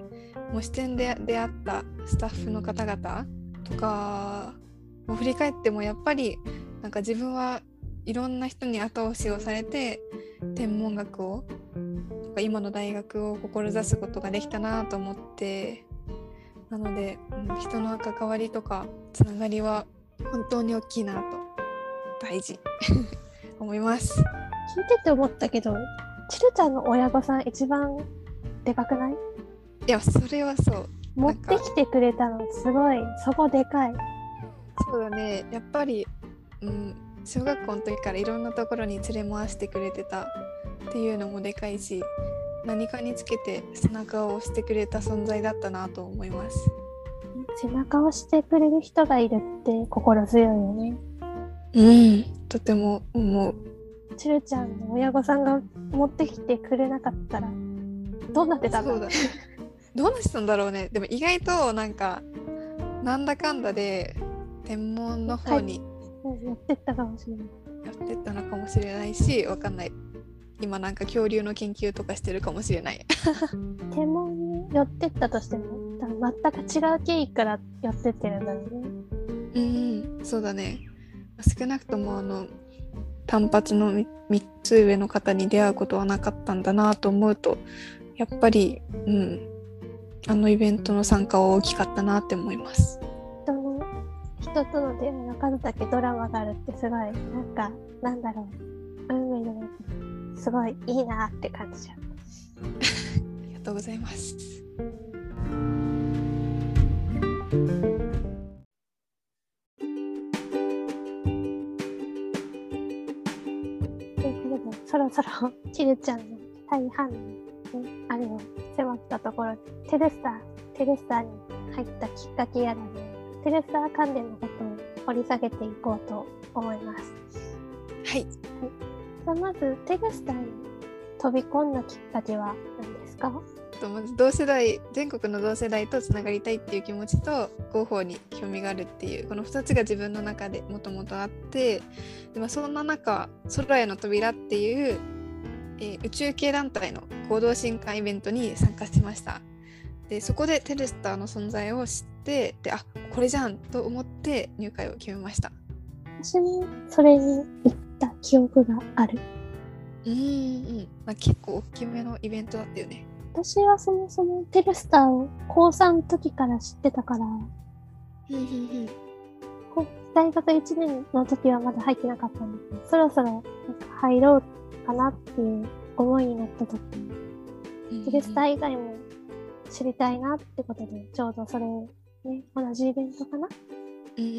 もう視点で出会ったスタッフの方々とかも振り返ってもやっぱりなんか自分はいろんな人に後押しをされて天文学をとか今の大学を志すことができたなと思ってなので、うん人の関わりとかつながりは本当に大きいなと大事 思います。聞いてて思ったけど、チルちゃんの親御さん一番でかくない？いやそれはそう持ってきてくれたのすごい、そこでかい。そうだねやっぱり、うん、小学校の時からいろんなところに連れ回してくれてたっていうのもでかいし何かにつけて背中を押してくれた存在だったなと思います。背中を押してくれる人がいるって心強いよね。うん、とても思う。チルちゃんの親御さんが持ってきてくれなかったら、どうなってたのね。どうなってたんだろうね。でも意外となんかなんだかんだで天文の方にうんやってったかもしれない。やってったのかもしれないしわかんない。今なんか恐竜の研究とかしてるかもしれない。天文に寄ってったとしても、多分全く違う経緯から寄ってってるんだね。うん、そうだね。少なくともあの単発の3つ上の方に出会うことはなかったんだなと思うとやっぱり、うん、あのイベントの参加は大きかったなって思います。人の人との出会いの数だけドラマがあるってすごいなんかなんだろう。運命じゃないけどすごい。いいなって感じちゃうありがとうござい。ます。ということでそろそろチルちゃんの大半の、ね、あれを迫ったところテレスターテレスターに入ったきっかけやらねテレスター関連のことを掘り下げていこうと思います。はい、じゃあまずテレスターに飛び込んだきっかけは何ですか？とまず同世代全国の同世代とつながりたいっていう気持ちと広報に興味があるっていうこの2つが自分の中でもともとあってで、まあ、そんな中「空への扉」っていうえー宇宙系団体の合同新刊イベントに参加しました。でそこでテルスターの存在を知ってであこれじゃんと思って入会を決めました。私もそれに行った記憶がある。うんうん、まあ、結構大きめのイベントだったよね。私はそもそもテルスターを高3の時から知ってたから、うんうんうんこう大学1年の時はまだ入ってなかったんだけど、そろそろなんか入ろうかなっていう思いになった時に、テルスター以外も知りたいなってことで、ちょうどそれ、ね、同じイベントかな？うんうん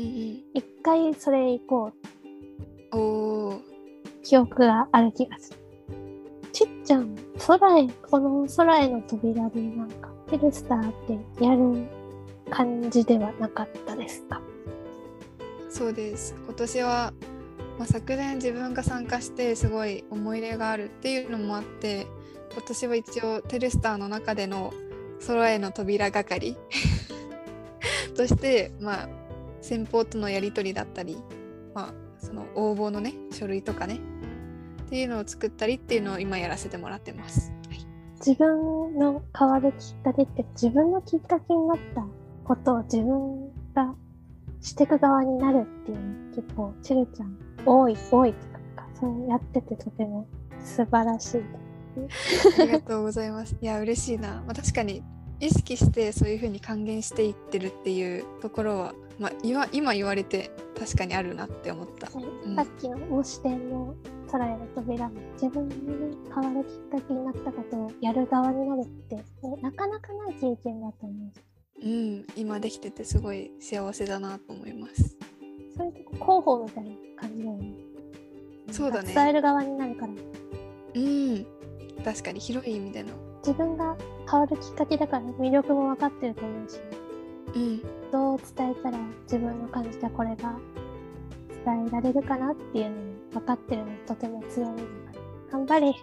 一回それ行こう。うん、おー。記憶がある気がする。ちっちゃん、空へ、この空への扉でなんか、テルスターってやる感じではなかったですか？そうです。今年は、まあ、昨年自分が参加してすごい思い入れがあるっていうのもあって今年は一応テルスターの中での空への扉係としてまあ先方とのやり取りだったり、まあ、その応募のね書類とかねっていうのを作ったりっていうのを今やらせてもらってます。はい自分の変わるきっかけって、自分のきっかけになったことを自分がしていく側になるっていうの結構、チルちゃん、多い、多いとか、そうやっててとても素晴らしい。ありがとうございます。いや嬉しいな。まあ、確かに意識してそういう風に還元していってるっていうところは、まあ、今今言われて確かにあるなって思った。うんさっきの模試点の空への扉も自分の、ね、変わるきっかけになったことをやる側になるって、ね、なかなかない経験だと思うしうん、今できててすごい幸せだなと思います。そういうとこ広報みたいな感じだよね。そうだね伝える側になるからうん、確かに広い意味での。自分が変わるきっかけだから魅力も分かってると思うしうん、どう伝えたら自分の感じたこれが伝えられるかなっていうのも分かってるのとても強みだから頑張れ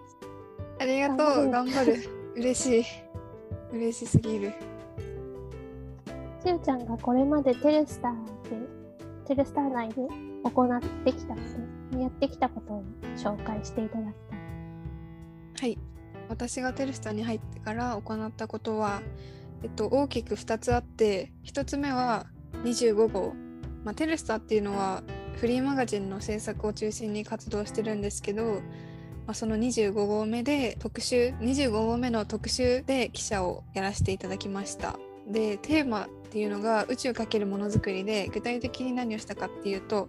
ありがとう、頑張る。嬉しい。嬉しすぎる。しゅうちゃんがこれまでテルスターでテルスター内で行ってきたことやってきたことを紹介していただきたいはい。私がテルスタに入ってから行ったことは、えっと、大きく2つあって、1つ目は25号。まあ、テルスタっていうのはフリーマガジンの制作を中心に活動してるんですけど、まあ、その25号目で特集、25号目の特集で記者をやらせていただきました。で、テーマっていうのが宇宙×ものづくりで、具体的に何をしたかっていうと、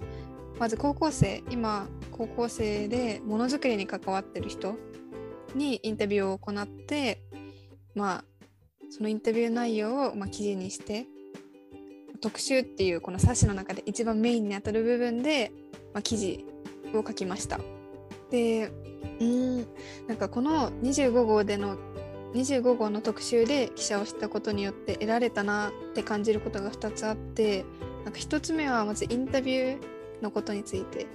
まず高校生、今高校生でものづくりに関わってる人にインタビューを行ってまあそのインタビュー内容をまあ記事にして特集っていうこの冊子の中で一番メインに当たる部分で、まあ、記事を書きました。でうんなんかこの25号での25号の特集で記者をしたことによって得られたなって感じることが2つあってなんか1つ目はまずインタビューのことについて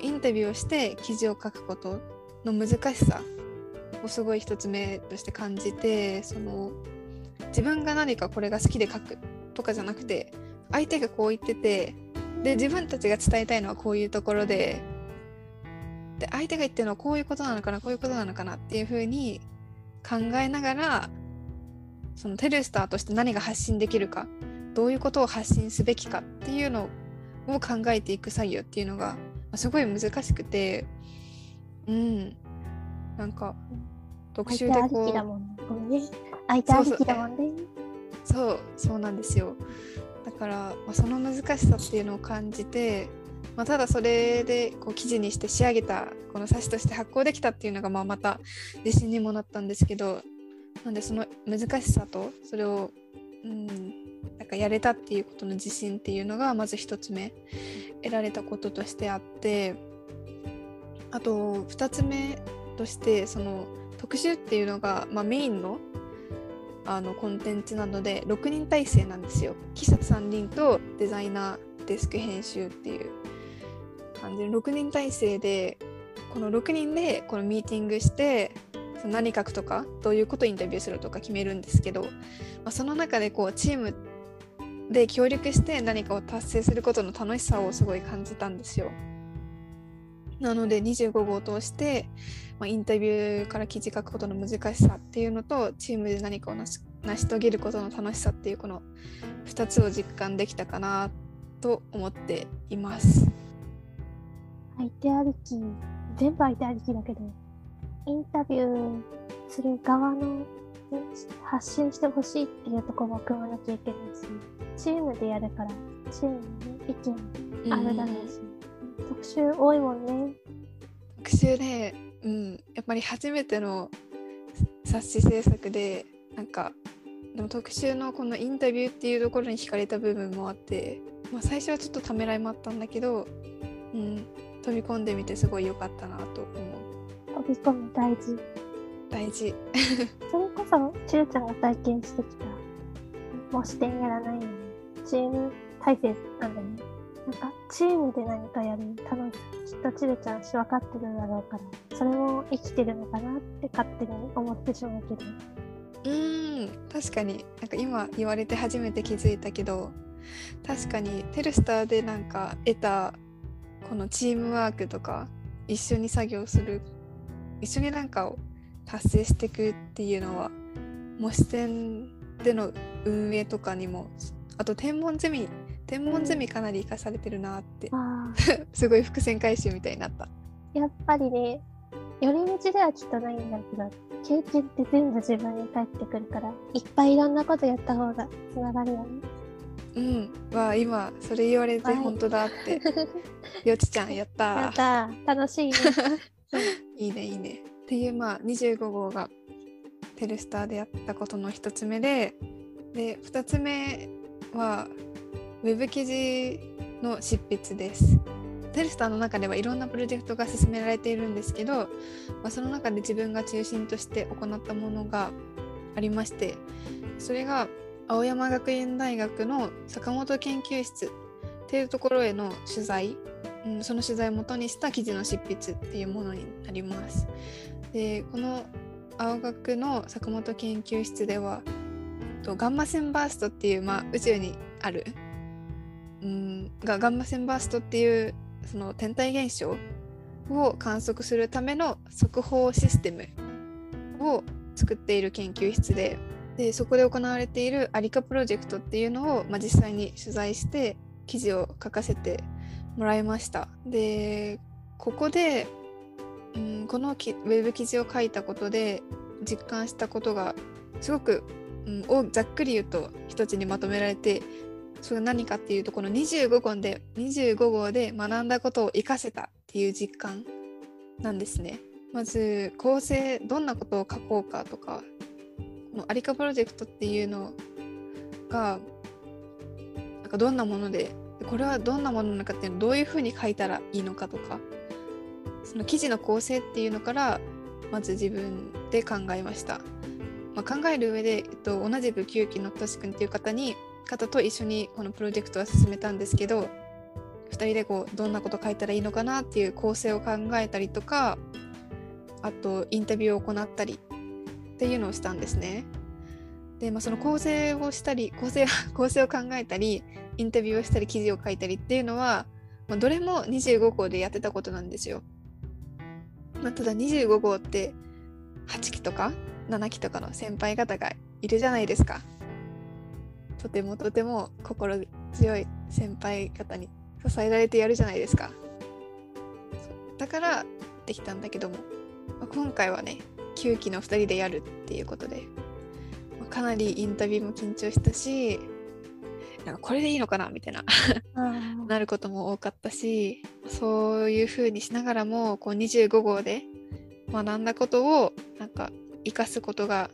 インタビューをして記事を書くことの難しさをすごい一つ目として感じてその自分が何かこれが好きで書くとかじゃなくて相手がこう言っててで自分たちが伝えたいのはこういうところでで相手が言ってるのはこういうことなのかなこういうことなのかなっていうふうに考えながらそのテルスターとして何が発信できるかどういうことを発信すべきかっていうのを考えていく作業っていうのがますごい難しくてうん。なんか特集でこうきだ相手ありきだもんね。そうそうなんですよ。だから、まあ、その難しさっていうのを感じて、まあ、ただそれでこう記事にして仕上げたこの冊子として発行できたっていうのがまあまた自信にもなったんですけどなんでその難しさとそれをうんなんかやれたっていうことの自信っていうのがまず一つ目得られたこととしてあってあと二つ目としてその特集っていうのが、まあ、メインのあのコンテンツなので6人体制なんですよ。記者3人とデザイナーデスク編集っていう感じで6人体制でこの6人でこのミーティングしてその何書くとかどういうことインタビューするとか決めるんですけど、まあ、その中でこうチームで協力して何かを達成することの楽しさをすごい感じたんですよ。なので25号を通して、まあ、インタビューから記事書くことの難しさっていうのとチームで何かを成し成し遂げることの楽しさっていうこの2つを実感できたかなと思っています。相手ありき、全部相手ありきだけど、インタビューする側のね発信してほしいっていうところも組まなきゃいけないし、チームでやるから、チームの、ね、意見あるだろうし、特集多いもんね。特集で、うん、やっぱり初めての冊子制作でなんかでも特集のこのインタビューっていうところに惹かれた部分もあって、まあ、最初はちょっとためらいもあったんだけど、うん、飛び込んでみてすごい良かったなと思う飛び込み大事。大事 それこそ、ちるちゃんが体験してきた、模試点やらないように、チーム体制なんだよね。なんか、チームで何かやる楽し、きっとちるちゃんし分かってるんだろうから、それも生きてるのかなって勝手に思ってしまうけど。うん確かになんか今言われて初めて気づいたけど確かにテルスターでなんか得たこのチームワークとか一緒に作業する一緒になんかを達成していくっていうのは模試戦での運営とかにもあと天文ゼミ天文ゼミかなり生かされてるなってま あ、すごい伏線回収みたいになった。やっぱりね、寄り道ではきっとないんだけど、経験って全部自分に返ってくるから、いっぱいいろんなことやった方がつながるよね。うん、わあ今それ言われてはい本当だって、よちちゃんやったーやったー楽しいね。いいねいいね。っていうまあ25号がテルスターでやったことの一つ目でで2つ目はウェブ記事の執筆です。テルスターの中ではいろんなプロジェクトが進められているんですけど、まあ、その中で自分が中心として行ったものがありましてそれが青山学院大学の坂本研究室っていうところへの取材うん、その取材をもとにした記事の執筆っていうものになります。でこの青学の坂本研究室ではとガンマ線バーストっていう、まあ、宇宙にある、うん、がガンマ線バーストっていうその天体現象を観測するための速報システムを作っている研究室ででそこで行われているアリカプロジェクトっていうのを、まあ、実際に取材して記事を書かせてもらいました。でここで、うん、このウェブ記事を書いたことで実感したことがすごく、うん、ざっくり言うと一つにまとめられてそれが何かっていうとこの25号で25号で学んだことを活かせたっていう実感なんですね。まず構成どんなことを書こうかとかこのアリカプロジェクトっていうのがなんかどんなものでこれはどんなものなのかっていうのをどういうふうに書いたらいいのかとかその記事の構成っていうのからまず自分で考えました、まあ、考える上で、えっと、同じく9期のとしくんっていう方に方と一緒にこのプロジェクトは進めたんですけど2人でこうどんなこと書いたらいいのかなっていう構成を考えたりとかあとインタビューを行ったりっていうのをしたんですね。で、まあ、その構成をしたり構成 構成を考えたりインタビューをしたり記事を書いたりっていうのは、まあ、どれも25号でやってたことなんですよ。まあ、ただ25号って8期とか7期とかの先輩方がいるじゃないですか。とてもとても心強い先輩方に支えられてやるじゃないですか。だからできたんだけども、まあ、今回はね9期の2人でやるっていうことで、まあかなりインタビューも緊張したしなんかこれでいいのかなみたいなあなることも多かったしそういう風にしながらもこう25号で学んだことをなんか生かすことが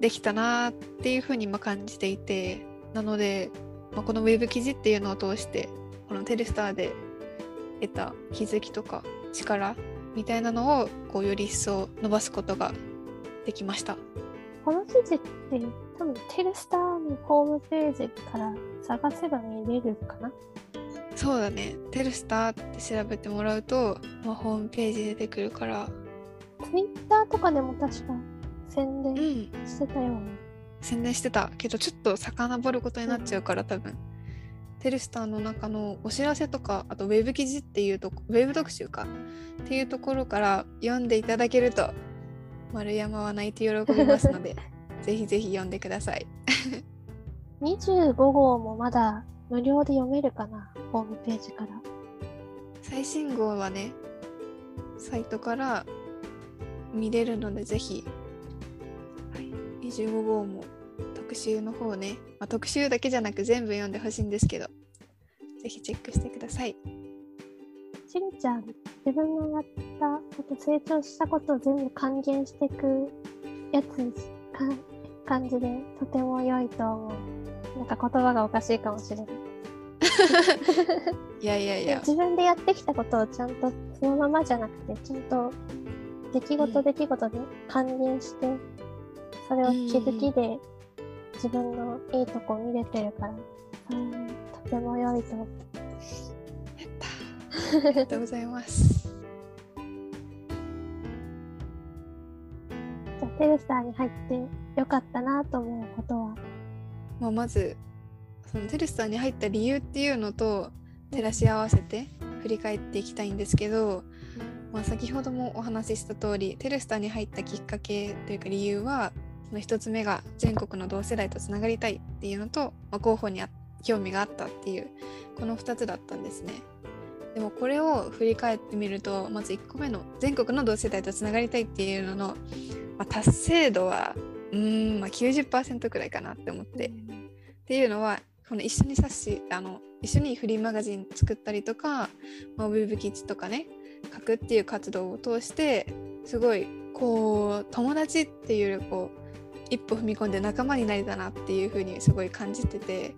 できたなっていう風にまあ感じていてなので、まあ、このウェブ記事っていうのを通してこのテレスターで得た気づきとか力みたいなのをこうより一層伸ばすことができました。この記事って多分テルスターのホームページから探せば見れるかな？そうだね。テルスターって調べてもらうと、まあ、ホームページ出てくるから、ツイッターとかでも確か宣伝うん、してたような。宣伝してたけどちょっと遡ることになっちゃうから多分。テルスターの中のお知らせとかあとウェブ記事っていうとウェブ特集かっていうところから読んでいただけると丸山は泣いて喜びますので ぜひぜひ読んでください。25号もまだ無料で読めるかなホームページから。最新号はねサイトから見れるのでぜひ、はい、25号も特集の方ね、まあ、特集だけじゃなく全部読んでほしいんですけど。ぜひチェックしてください。しんちゃん自分のやったこと成長したことを全部還元していくやつか感じでとても良いと思う。なんか言葉がおかしいかもしれない。いやいやいや。自分でやってきたことをちゃんとそのままじゃなくてちゃんと出来事出来事で還元して、それを気づきで自分のいいとこ見れてるから、うん、とても良いと思う。やったありがとうございますじゃあテルスターに入って良かったなと思うことは？まあ、まずそのテルスターに入った理由っていうのと照らし合わせて振り返っていきたいんですけど、まあ、先ほどもお話しした通りテルスターに入ったきっかけというか理由はその1つ目が全国の同世代とつながりたいっていうのと、まあ、候補にあ興味があったっていうこの2つだったんですね。でもこれを振り返ってみるとまず1個目の全国の同世代とつながりたいっていうのの、まあ、達成度はうーん、まあ、90%くらいかなって思って。っていうのはこの一緒に冊子あの一緒にフリーマガジン作ったりとか、まあ、ウェブ記事とかね書くっていう活動を通してすごいこう友達っていうよりこう一歩踏み込んで仲間になれたなっていう風にすごい感じてて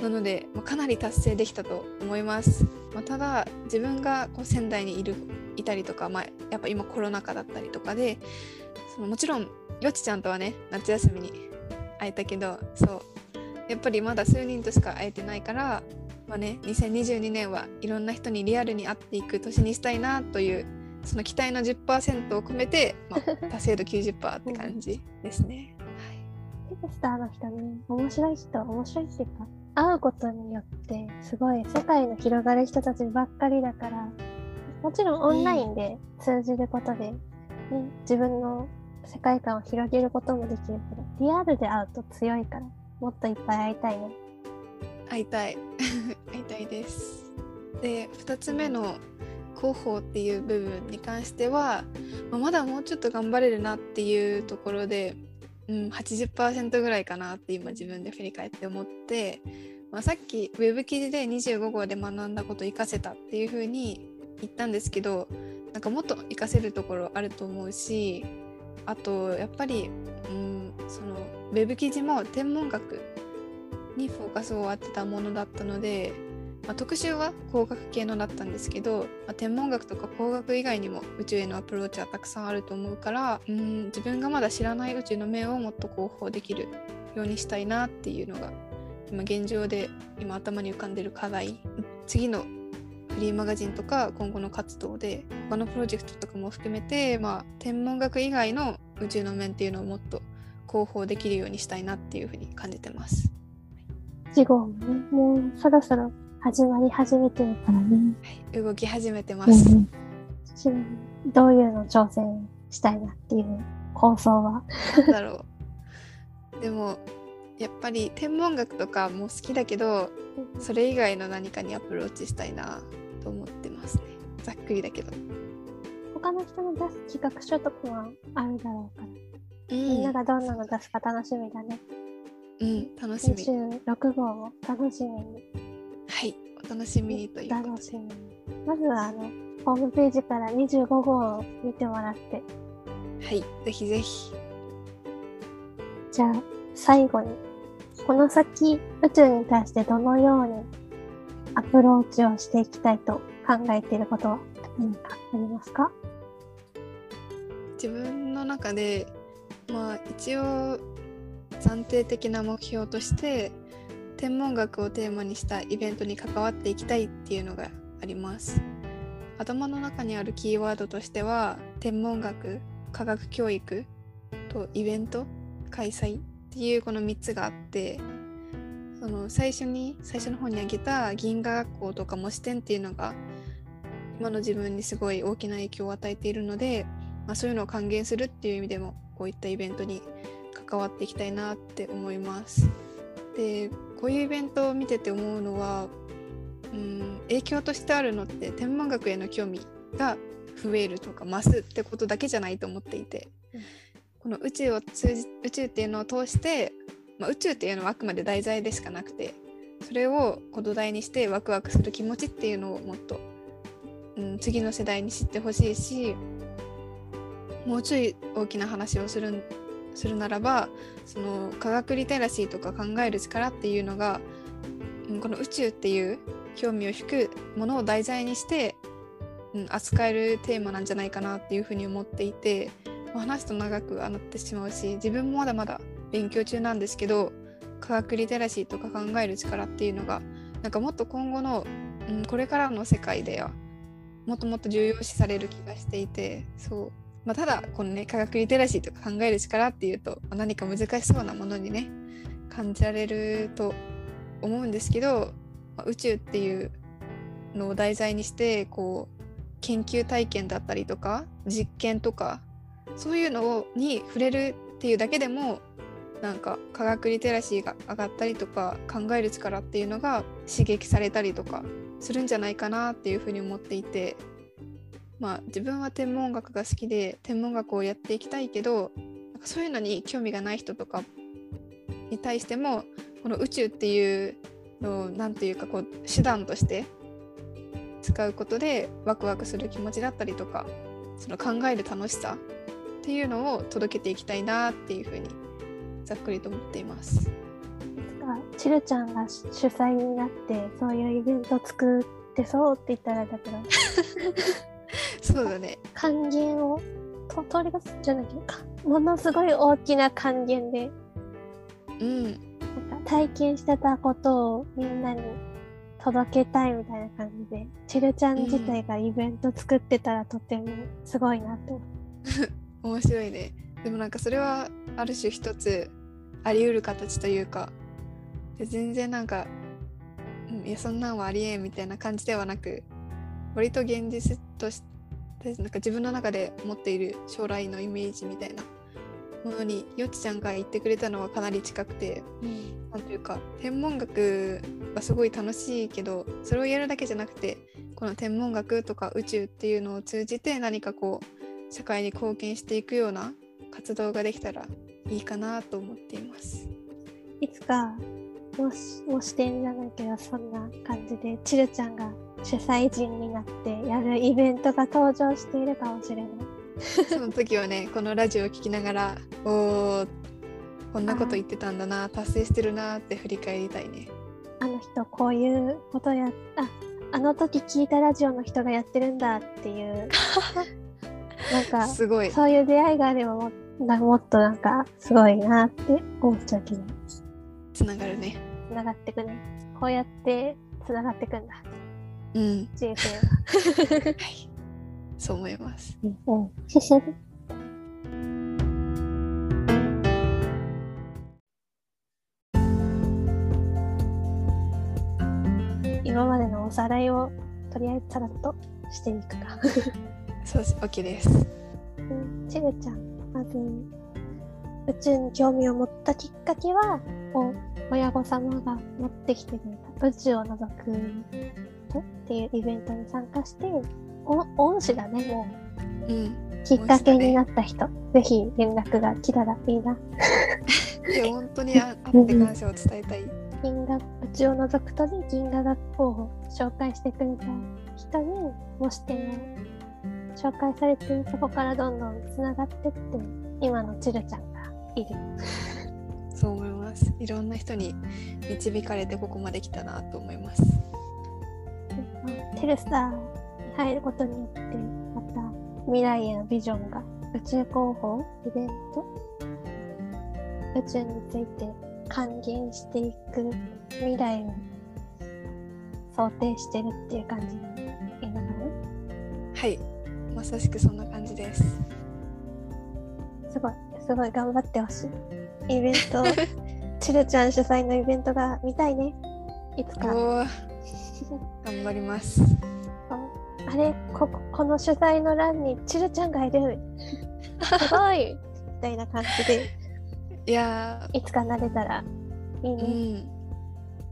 なので、まあ、かなり達成できたと思います、まあ、ただ自分がこう仙台にいるいたりとか、まあ、やっぱ今コロナ禍だったりとかでそのもちろんよちちゃんとはね夏休みに会えたけどそうやっぱりまだ数人としか会えてないから、まあね、2022年はいろんな人にリアルに会っていく年にしたいなというその期待の10%を込めて、まあ、達成度90%って感じですね。スターの人ね面白い人面白いっていうか会うことによってすごい世界の広がる人たちばっかりだからもちろんオンラインで通じることで、ね、自分の世界観を広げることもできるけどリアルで会うと強いからもっといっぱい会いたいね。会いたい 会いたいです。で2つ目の広報っていう部分に関しては、ままだもうちょっと頑張れるなっていうところで、うん、80%ぐらいかなって今自分で振り返って思って、まあ、さっきウェブ記事で25号で学んだこと活かせたっていう風に言ったんですけどなんかもっと活かせるところあると思うしあとやっぱり、うん、そのウェブ記事も天文学にフォーカスを当てたものだったので、まあ、特集は工学系のだったんですけど、まあ、天文学とか工学以外にも宇宙へのアプローチはたくさんあると思うからうん自分がまだ知らない宇宙の面をもっと広報できるようにしたいなっていうのが今現状で今頭に浮かんでる課題 次のフリーマガジンとか今後の活動で他のプロジェクトとかも含めて、まあ、天文学以外の宇宙の面っていうのをもっと広報できるようにしたいなっていうふうに感じてます。1号もねもうそろそろ始まり始めてるからね。はい、動き始めてまうんす。うんどういうの挑戦したいなっていう構想は？だろう。でもやっぱり天文学とかも好きだけどそれ以外の何かにアプローチしたいなと思ってますね。ざっくりだけど。他の人の出す企画書とかはあるだろうから、うみんなん、がどんなの出すか楽しみだね。うん、楽しみ。26号も楽しみに。はい、お楽しみにという楽しみ。に。まずはあのホームページから25号を見てもらって、はい、ぜひぜひ。じゃあ最後に、この先宇宙に対してどのようにアプローチをしていきたいと考えていることは何かありますか？自分の中でまあ一応暫定的な目標として天文学をテーマにしたイベントに関わっていきたいっていうのがあります頭の中にあるキーワードとしては天文学科学教育とイベント開催っていうこの3つがあってその最初に最初の方に挙げた銀河学校とか模試店っていうのが今の自分にすごい大きな影響を与えているので、まあ、そういうのを還元するっていう意味でもこういったイベントに関わっていきたいなって思います。でこういうイベントを見てて思うのは、うん、影響としてあるのって天文学への興味が増えるとか増すってことだけじゃないと思っていて、うん、この宇宙を通じ宇宙っていうのを通して、まあ、宇宙っていうのはあくまで題材でしかなくてそれを土台にしてワクワクする気持ちっていうのをもっと、うん、次の世代に知ってほしいしもうちょい大きな話をするするならばその科学リテラシーとか考える力っていうのが、この宇宙っていう興味を引くものを題材にしてうん、扱えるテーマなんじゃないかなっていうふうに思っていて、話すと長くなってしまうし自分もまだまだ勉強中なんですけど科学リテラシーとか考える力っていうのがなんかもっと今後の、うん、これからの世界ではもっともっと重要視される気がしていてそう、まあ、ただこのね科学リテラシーとか考える力っていうと、何か難しそうなものにね感じられると思うんですけど、まあ、宇宙っていうのを題材にしてこう研究体験だったりとか実験とかそういうのに触れるっていうだけでもなんか科学リテラシーが上がったりとか考える力っていうのが刺激されたりとかするんじゃないかなっていうふうに思っていて。まあ自分は天文学が好きで天文学をやっていきたいけどなんかそういうのに興味がない人とかに対してもこの宇宙っていうのを何て言うかこう手段として使うことでワクワクする気持ちだったりとかその考える楽しさっていうのを届けていきたいなっていうふうにざっくりと思っています。ちるちゃんが主催になってそういうイベント作ってそうって言ったらだけど そうだね。還元をと通り出すじゃないかものすごい大きな還元で、うん、なんか体験してたことをみんなに届けたいみたいな感じでチルちゃん自体がイベント作ってたらとてもすごいなって思う、うん、面白いね。でもなんかそれはある種一つあり得る形というかで全然なんか、うん、いやそんなんはありえんみたいな感じではなく割と現実としてなんか自分の中で持っている将来のイメージみたいなものによちちゃんが言ってくれたのはかなり近くて、うん、なんというか天文学はすごい楽しいけどそれをやるだけじゃなくてこの天文学とか宇宙っていうのを通じて何かこう社会に貢献していくような活動ができたらいいかなと思っています。いつかもしもしてんじゃないけどそんな感じでちるちゃんが主催人になってやるイベントが登場しているかもしれない。その時はね このラジオを聴きながらおこんなこと言ってたんだな達成してるなって振り返りたいね。あの人こういうことやああの時聞いたラジオの人がやってるんだっていう。なんかすごい。そういう出会いがあればももっとなんかすごいなって思っちゃうけどつながるね。つながってくね。こうやってつながってくんだうん。人生ははいそう思います。今までのおさらいをとりあえずさらっとしていくか。そうです、OK です。ちぐちゃん、まず宇宙に興味を持ったきっかけは、お親御様が持ってきてくれた宇宙を覗くっていうイベントに参加して、お恩師だね、もう。うん。きっかけになった人、ね、ぜひ連絡が来たらいいな。いや、本当にあって感謝を伝えたい。銀河、うちを除くとで銀河学校を紹介してくれた人に、もし点を紹介されて、そこからどんどんつながってって、今のチルちゃんがいる。そう思います。いろんな人に導かれてここまで来たなと思います。テルスター入ることによってまた未来へのビジョンが宇宙広報イベント宇宙について還元していく未来を想定してるっていう感じでいいのかなはい。まさしくそんな感じです。すごい。すごい頑張ってほしい。イベント チルちゃん主催のイベントが見たいね。いつか。頑張ります。あれこここの主催の欄にチルちゃんがいる。すごいみたいな感じで、いやいつかなれたらいいー、うね。ん。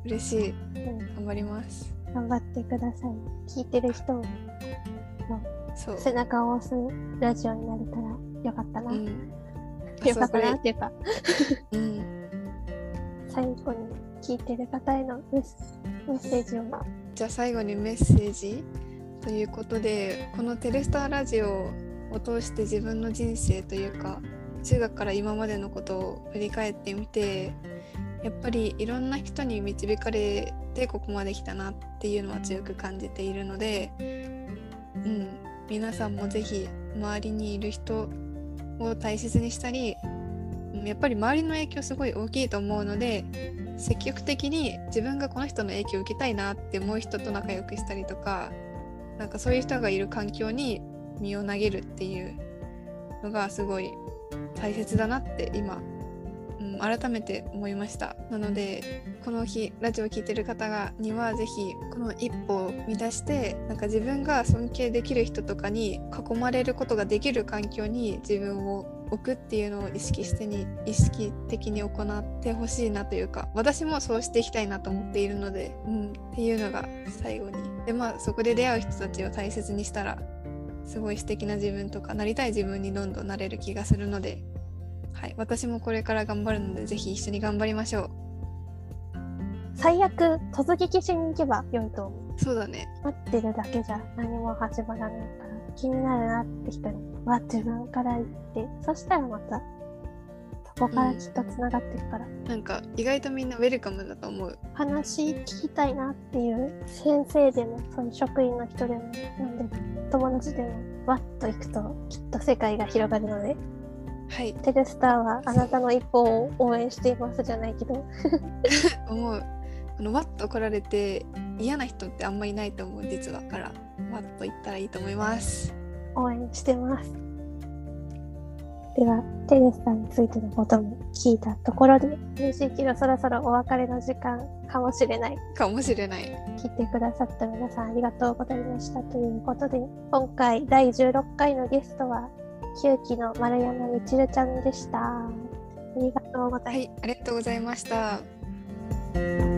嬉しい。うん、頑張ります。頑張ってください。聞いてる人の。背中を押すラジオになれたらよかったな。うん。よかったなっていうか、うん。最後に聞いてる方へのメッセージを。じゃあ最後にメッセージということでこの「テレスターラジオ」を通して自分の人生というか中学から今までのことを振り返ってみてやっぱりいろんな人に導かれてここまで来たなっていうのは強く感じているので、うん、皆さんもぜひ周りにいる人を大切にしたりうんやっぱり周りの影響すごい大きいと思うので積極的に自分がこの人の影響を受けたいなって思う人と仲良くしたりとかなんかそういう人がいる環境に身を投げるっていうのがすごい大切だなって今、うん、改めて思いました。なのでこの日ラジオを聴いてる方がにはぜひこの一歩を見出してなんか自分が尊敬できる人とかに囲まれることができる環境に自分を置くっていうのを意識してに意識的に行ってほしいなというか私もそうしていきたいなと思っているので、うん、っていうのが最後に。でまあそこで出会う人たちを大切にしたらすごい素敵な自分とかなりたい自分にどんどんなれる気がするので、はい、私もこれから頑張るのでぜひ一緒に頑張りましょ最悪、突撃しに行けば良いと思う。う。そうだね。待ってるだけじゃ何も始まらないから気になるなって人には自分から言って。そしたらまたそこからきっとつながっていくから、なんか意外とみんなウェルカムだと思う。話聞きたいなっていう先生でもそういう職員の人でもなんで友達でもわっと行くときっと世界が広がるので。はい。テレスターはあなたの一歩を応援していますじゃないけど。思う。このわっと来られて嫌な人ってあんまりいないと思う実はから。わっと言ったらいいと思います。応援してます。ではテレスターについてのことも聞いたところでキロそろそろお別れの時間かもしれない。かもしれない。聞いてくださった皆さんありがとうございましたということで今回第16回のゲストは9期の丸山みちるちゃんでした。ありがとうございますはいありがとうございました